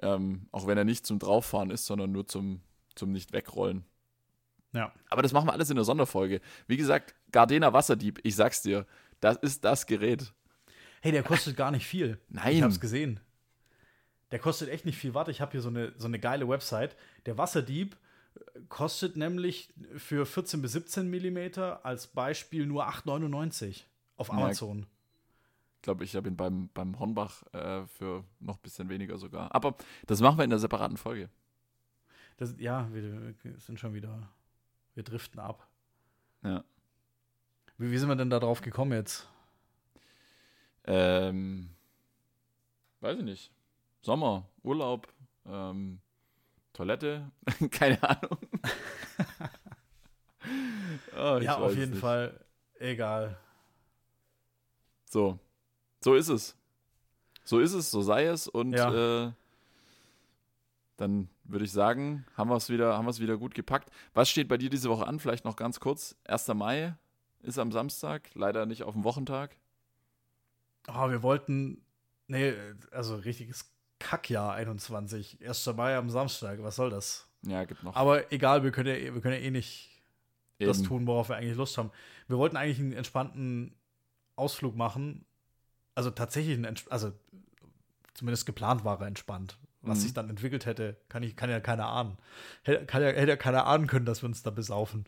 Ähm, auch wenn er nicht zum Drauffahren ist, sondern nur zum, zum Nicht-Wegrollen. Ja. Aber das machen wir alles in der Sonderfolge. Wie gesagt, Gardena Wasserdieb, ich sag's dir, das ist das Gerät. Hey, der kostet gar nicht viel. Nein. Ich habe es gesehen. Der kostet echt nicht viel. Warte, ich habe hier so eine, so eine geile Website. Der Wasserdieb äh, kostet nämlich für 14 bis 17 Millimeter als Beispiel nur 8,99 auf Ja. Amazon. Ich glaube, ich habe ihn beim, beim Hornbach äh, für noch ein bisschen weniger sogar. Aber das machen wir in der separaten Folge. Das, ja, wir wir sind schon wieder, wir driften ab. Ja. Wie, wie sind wir denn da drauf gekommen jetzt? Ähm, weiß ich nicht. Sommer, Urlaub, ähm, Toilette, keine Ahnung. Oh, ja, auf jeden nicht. Fall. Egal. So, so ist es. So ist es, so sei es und Ja. äh, dann würde ich sagen, haben wir es wieder, haben wir es wieder gut gepackt. Was steht bei dir diese Woche an? Vielleicht noch ganz kurz. 1. Mai ist am Samstag, leider nicht auf dem Wochentag. Oh, wir wollten, nee, also richtiges Kackjahr 21. 1. Mai am Samstag, was soll das? Ja, gibt noch. Aber egal, wir können ja, wir können ja eh nicht das eben. tun, worauf wir eigentlich Lust haben. Wir wollten eigentlich einen entspannten Ausflug machen. Also tatsächlich, ein, ents- also zumindest geplant war er entspannt. Was Mhm. sich dann entwickelt hätte, kann, ich, kann ja keiner ahnen. Hätte, kann ja, hätte ja keiner ahnen können, dass wir uns da besaufen.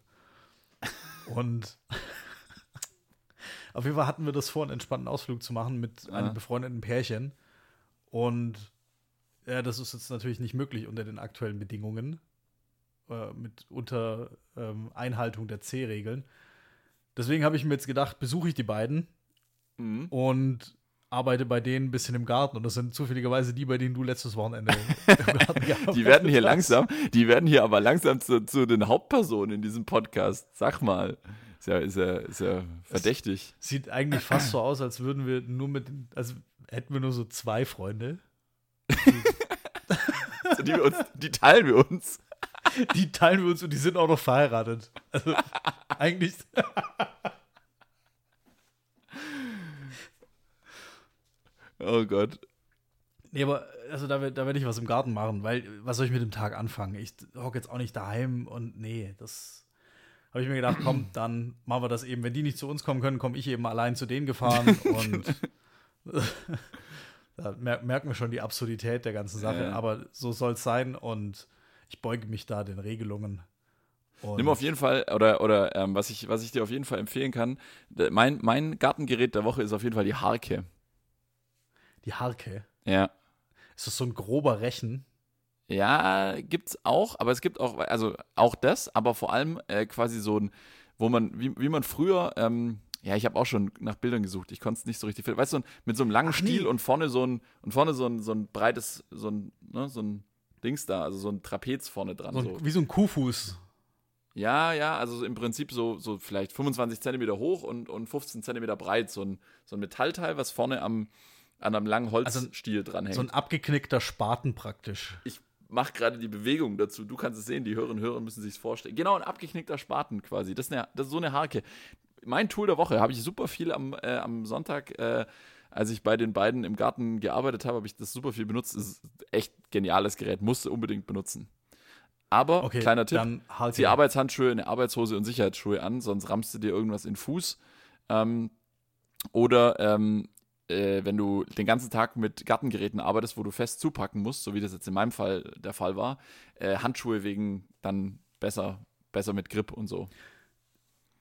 Und Auf jeden Fall hatten wir das vor, einen entspannten Ausflug zu machen mit einem Ah. befreundeten Pärchen. Und ja, das ist jetzt natürlich nicht möglich unter den aktuellen Bedingungen. Äh, mit unter ähm, Einhaltung der C-Regeln. Deswegen habe ich mir jetzt gedacht, besuche ich die beiden Mhm. und arbeite bei denen ein bisschen im Garten. Und das sind zufälligerweise die, bei denen du letztes Wochenende im Garten gearbeitet Die werden hier langsam, die werden hier aber langsam zu, zu den Hauptpersonen in diesem Podcast. Sag mal. Ist ja, ist ja, ist ja verdächtig. Sieht eigentlich fast so aus, als würden wir nur mit, also hätten wir nur so zwei Freunde. Also die, uns, die teilen wir uns. Die teilen wir uns und die sind auch noch verheiratet. Also eigentlich. Oh Gott. Nee, aber also da, da werde ich was im Garten machen, weil was soll ich mit dem Tag anfangen? Ich hocke jetzt auch nicht daheim und nee, das habe ich mir gedacht, komm, dann machen wir das eben. Wenn die nicht zu uns kommen können, komme ich eben allein zu denen gefahren und da mer merken wir schon die Absurdität der ganzen Sache. Ja. Aber so soll es sein und ich beuge mich da den Regelungen. Und Nimm auf jeden Fall, oder, oder ähm, was, ich, was ich dir auf jeden Fall empfehlen kann, mein, mein Gartengerät der Woche ist auf jeden Fall die Harke. die Harke. Ja. Ist das so ein grober Rechen? Ja, gibt's auch, aber es gibt auch, also auch das, aber vor allem äh, quasi so ein, wo man, wie, wie man früher, ähm, ja, ich habe auch schon nach Bildern gesucht, ich konnte es nicht so richtig finden. Weißt du, mit so einem langen Ach, nee. Stiel und vorne so ein, und vorne so ein, so ein breites, so ein, ne, so ein Dings da, also so ein Trapez vorne dran. So So. wie so ein Kuhfuß. Ja, ja, also im Prinzip so, so vielleicht 25 Zentimeter hoch und, und 15 Zentimeter breit, so ein, so ein Metallteil, was vorne am, an einem langen Holzstiel dranhängt. So ein abgeknickter Spaten praktisch. ich mache gerade die Bewegung dazu. Du kannst es sehen, die Hörerinnen und Hörer müssen sich vorstellen. Genau, ein abgeknickter Spaten quasi. Das ist, eine, das ist so eine Harke. Mein Tool der Woche habe ich super viel am, äh, am Sonntag, äh, als ich bei den beiden im Garten gearbeitet habe, habe ich das super viel benutzt. Ist echt geniales Gerät, musste unbedingt benutzen. Aber, Okay, kleiner Tipp, dann halt zieh Arbeitshandschuhe, eine Arbeitshose und Sicherheitsschuhe an, sonst rammst du dir irgendwas in den Fuß. Ähm, oder ähm, äh, wenn du den ganzen Tag mit Gartengeräten arbeitest, wo du fest zupacken musst, so wie das jetzt in meinem Fall der Fall war, äh, Handschuhe wegen dann besser, besser mit Grip und so.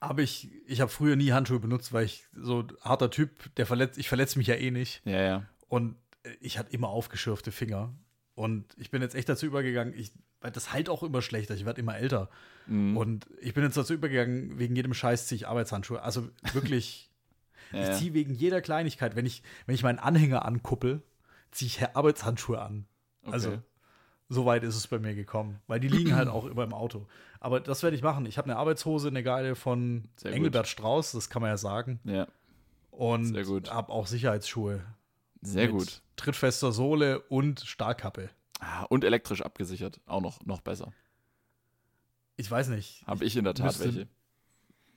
Aber ich, ich habe früher nie Handschuhe benutzt, weil ich so harter Typ, der verletzt, ich verletze mich ja eh nicht. Ja, ja. Und ich hatte immer aufgeschürfte Finger. Und ich bin jetzt echt dazu übergegangen, ich, weil das halt auch immer schlechter, ich werde immer älter. Mhm. Und ich bin jetzt dazu übergegangen, wegen jedem Scheiß ziehe ich Arbeitshandschuhe. Also wirklich, ja, ich ziehe wegen jeder Kleinigkeit, wenn ich, wenn ich meinen Anhänger ankuppel, ziehe ich Arbeitshandschuhe an. Also, Okay. So weit ist es bei mir gekommen. Weil die liegen halt auch immer im Auto. Aber das werde ich machen. Ich habe eine Arbeitshose, eine geile von Sehr gut. Engelbert Strauß, das kann man ja sagen. ja, Und Sehr gut. habe auch Sicherheitsschuhe. sehr gut. Trittfester Sohle und Stahlkappe. Ah, und elektrisch abgesichert, auch noch, noch besser. Ich weiß nicht. Habe ich in der Tat müsste- welche.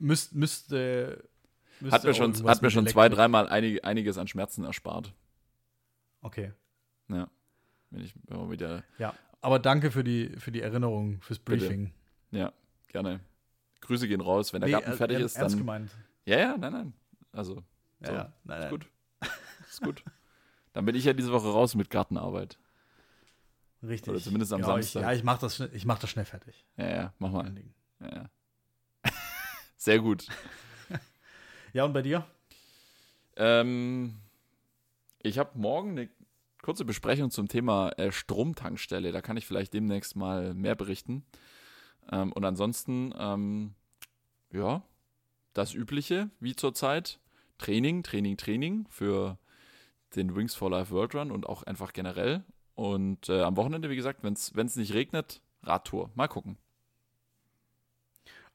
Müsst, müsste, müsste Hat mir schon, hat mir schon zwei, dreimal einig, einiges an Schmerzen erspart. Okay. Ja. Wenn ich man wieder Ja. Aber danke für die, für die Erinnerung, fürs Bitte. Briefing. Ja, gerne. Grüße gehen raus. Wenn der Nee, Garten äh, fertig ern- ist, ernst dann. gemeint. Ja, ja, nein, nein. Also, Ja, So, ja. Nein, ist nein. gut. Ist gut. Dann bin ich ja diese Woche raus mit Gartenarbeit. Richtig. Oder zumindest am ja, Samstag. Ich, ja, ich mache das, schnell- ich mach das schnell fertig. Ja, ja, mach mal. Ja, ja. Sehr gut. Ja, und bei dir? Ähm, ich habe morgen eine kurze Besprechung zum Thema äh, Stromtankstelle. Da kann ich vielleicht demnächst mal mehr berichten. Ähm, und ansonsten, ähm, ja, das Übliche, wie zurzeit. Training, Training, Training für den Wings for Life World Run und auch einfach generell. Und äh, am Wochenende, wie gesagt, wenn es nicht regnet, Radtour. Mal gucken.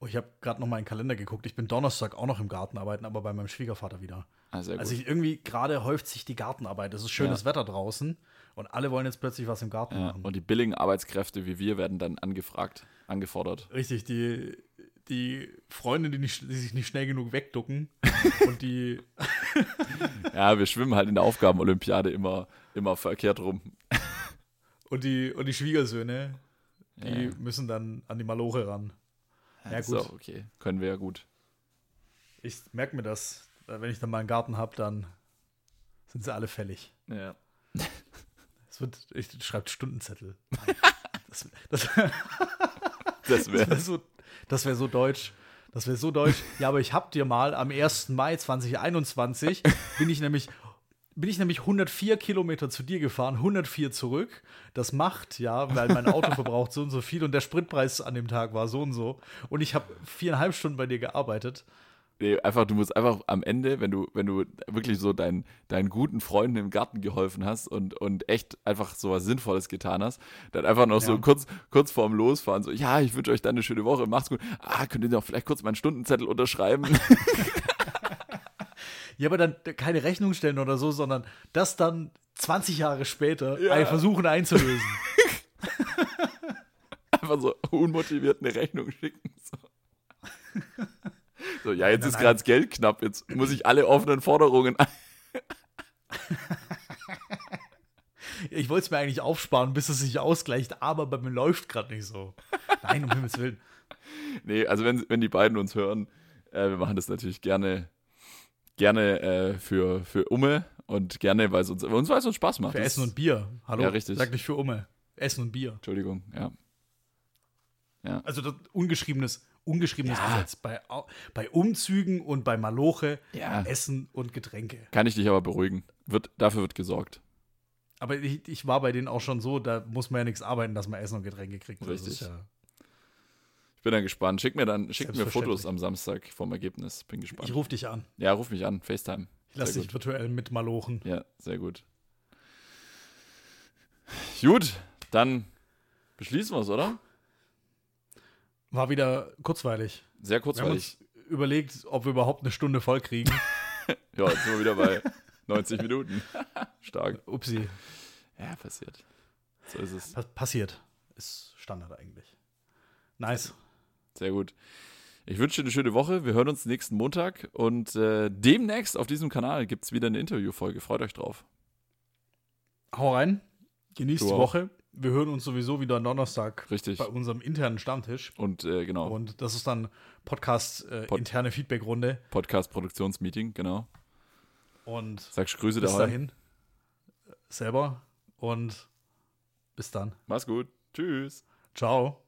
Oh, ich habe gerade noch mal in den Kalender geguckt. Ich bin Donnerstag auch noch im Garten arbeiten, aber bei meinem Schwiegervater wieder. Ah. Also ich, irgendwie gerade häuft sich die Gartenarbeit. Es ist schönes Wetter draußen und alle wollen jetzt plötzlich was im Garten ja, machen. und die billigen Arbeitskräfte wie wir werden dann angefragt, angefordert. Richtig, die, die Freunde, die, nicht, die sich nicht schnell genug wegducken und die, Ja, wir schwimmen halt in der Aufgabenolympiade immer, immer verkehrt rum. und die, und die Schwiegersöhne, die Ja. müssen dann an die Maloche ran. Ja, gut. auch okay. Können wir ja gut. Ich merke mir das. Äh, Wenn ich dann mal einen Garten habe, dann sind sie alle fällig. Ja. Es wird, ich schreibe Stundenzettel. Das, das, Das wäre wäre so, das wär so deutsch. Das wäre so deutsch. Ja, aber ich hab dir mal am 1. Mai 2021 bin ich nämlich bin ich nämlich 104 Kilometer zu dir gefahren, 104 zurück. Das macht ja, weil mein Auto verbraucht so und so viel und der Spritpreis an dem Tag war so und so. Und ich habe viereinhalb Stunden bei dir gearbeitet. Nee, einfach, du musst einfach am Ende, wenn du, wenn du wirklich so deinen, deinen guten Freunden im Garten geholfen hast und, und echt einfach so was Sinnvolles getan hast, dann einfach noch ja. so kurz, kurz vorm Losfahren, so, ja, ich wünsche euch dann eine schöne Woche, macht's gut. Ah, könnt ihr noch vielleicht kurz meinen Stundenzettel unterschreiben? ja, aber dann keine Rechnung stellen oder so, sondern das dann 20 Jahre später ja. versuchen einzulösen. einfach so unmotiviert eine Rechnung schicken. So. So, ja, jetzt nein, ist gerade das Geld knapp, jetzt muss ich alle offenen Forderungen. ich wollte es mir eigentlich aufsparen, bis es sich ausgleicht, aber bei mir läuft gerade nicht so. Nein, um Himmels Willen. Nee, also wenn, wenn die beiden uns hören, äh, wir machen das natürlich gerne, gerne äh, für, für Umme und gerne, weil es uns, uns, weil es uns Spaß macht. Für Essen und Bier. Hallo? Ja, richtig. Sag nicht für Umme. Essen und Bier. Entschuldigung, ja. ja. Also das ungeschriebenes ungeschriebenes ja. Gesetz. Bei, bei Umzügen und bei Maloche ja. Essen und Getränke. Kann ich dich aber beruhigen. Wird, dafür wird gesorgt. Aber ich, ich war bei denen auch schon so, da muss man ja nichts arbeiten, dass man Essen und Getränke kriegt. Richtig. Ja ich bin dann gespannt. Schick mir dann, schick mir Fotos am Samstag vom Ergebnis. Bin gespannt. Ich ruf dich an. Ja, ruf mich an. FaceTime. Ich lasse dich virtuell mit Malochen. Ja, sehr gut. Gut, dann beschließen wir es, oder? War wieder kurzweilig. Sehr kurzweilig. Wir haben uns überlegt, ob wir überhaupt eine Stunde voll kriegen. ja, jetzt sind wir wieder bei 90 Minuten. Stark. Upsi. Ja, passiert. So ist es. passiert. Ist Standard eigentlich. Nice. Sehr gut. Ich wünsche dir eine schöne Woche. Wir hören uns nächsten Montag und äh, demnächst auf diesem Kanal gibt es wieder eine Interviewfolge. Freut euch drauf. Hau rein. Genießt die. Woche wir hören uns sowieso wieder Donnerstag Richtig. bei unserem internen Stammtisch. Und äh, genau. Und das ist dann Podcast äh, Pod interne Feedbackrunde. Podcast Produktionsmeeting, genau. Und sagst Grüße bis dahin selber und bis dann. Mach's gut. Tschüss. Ciao.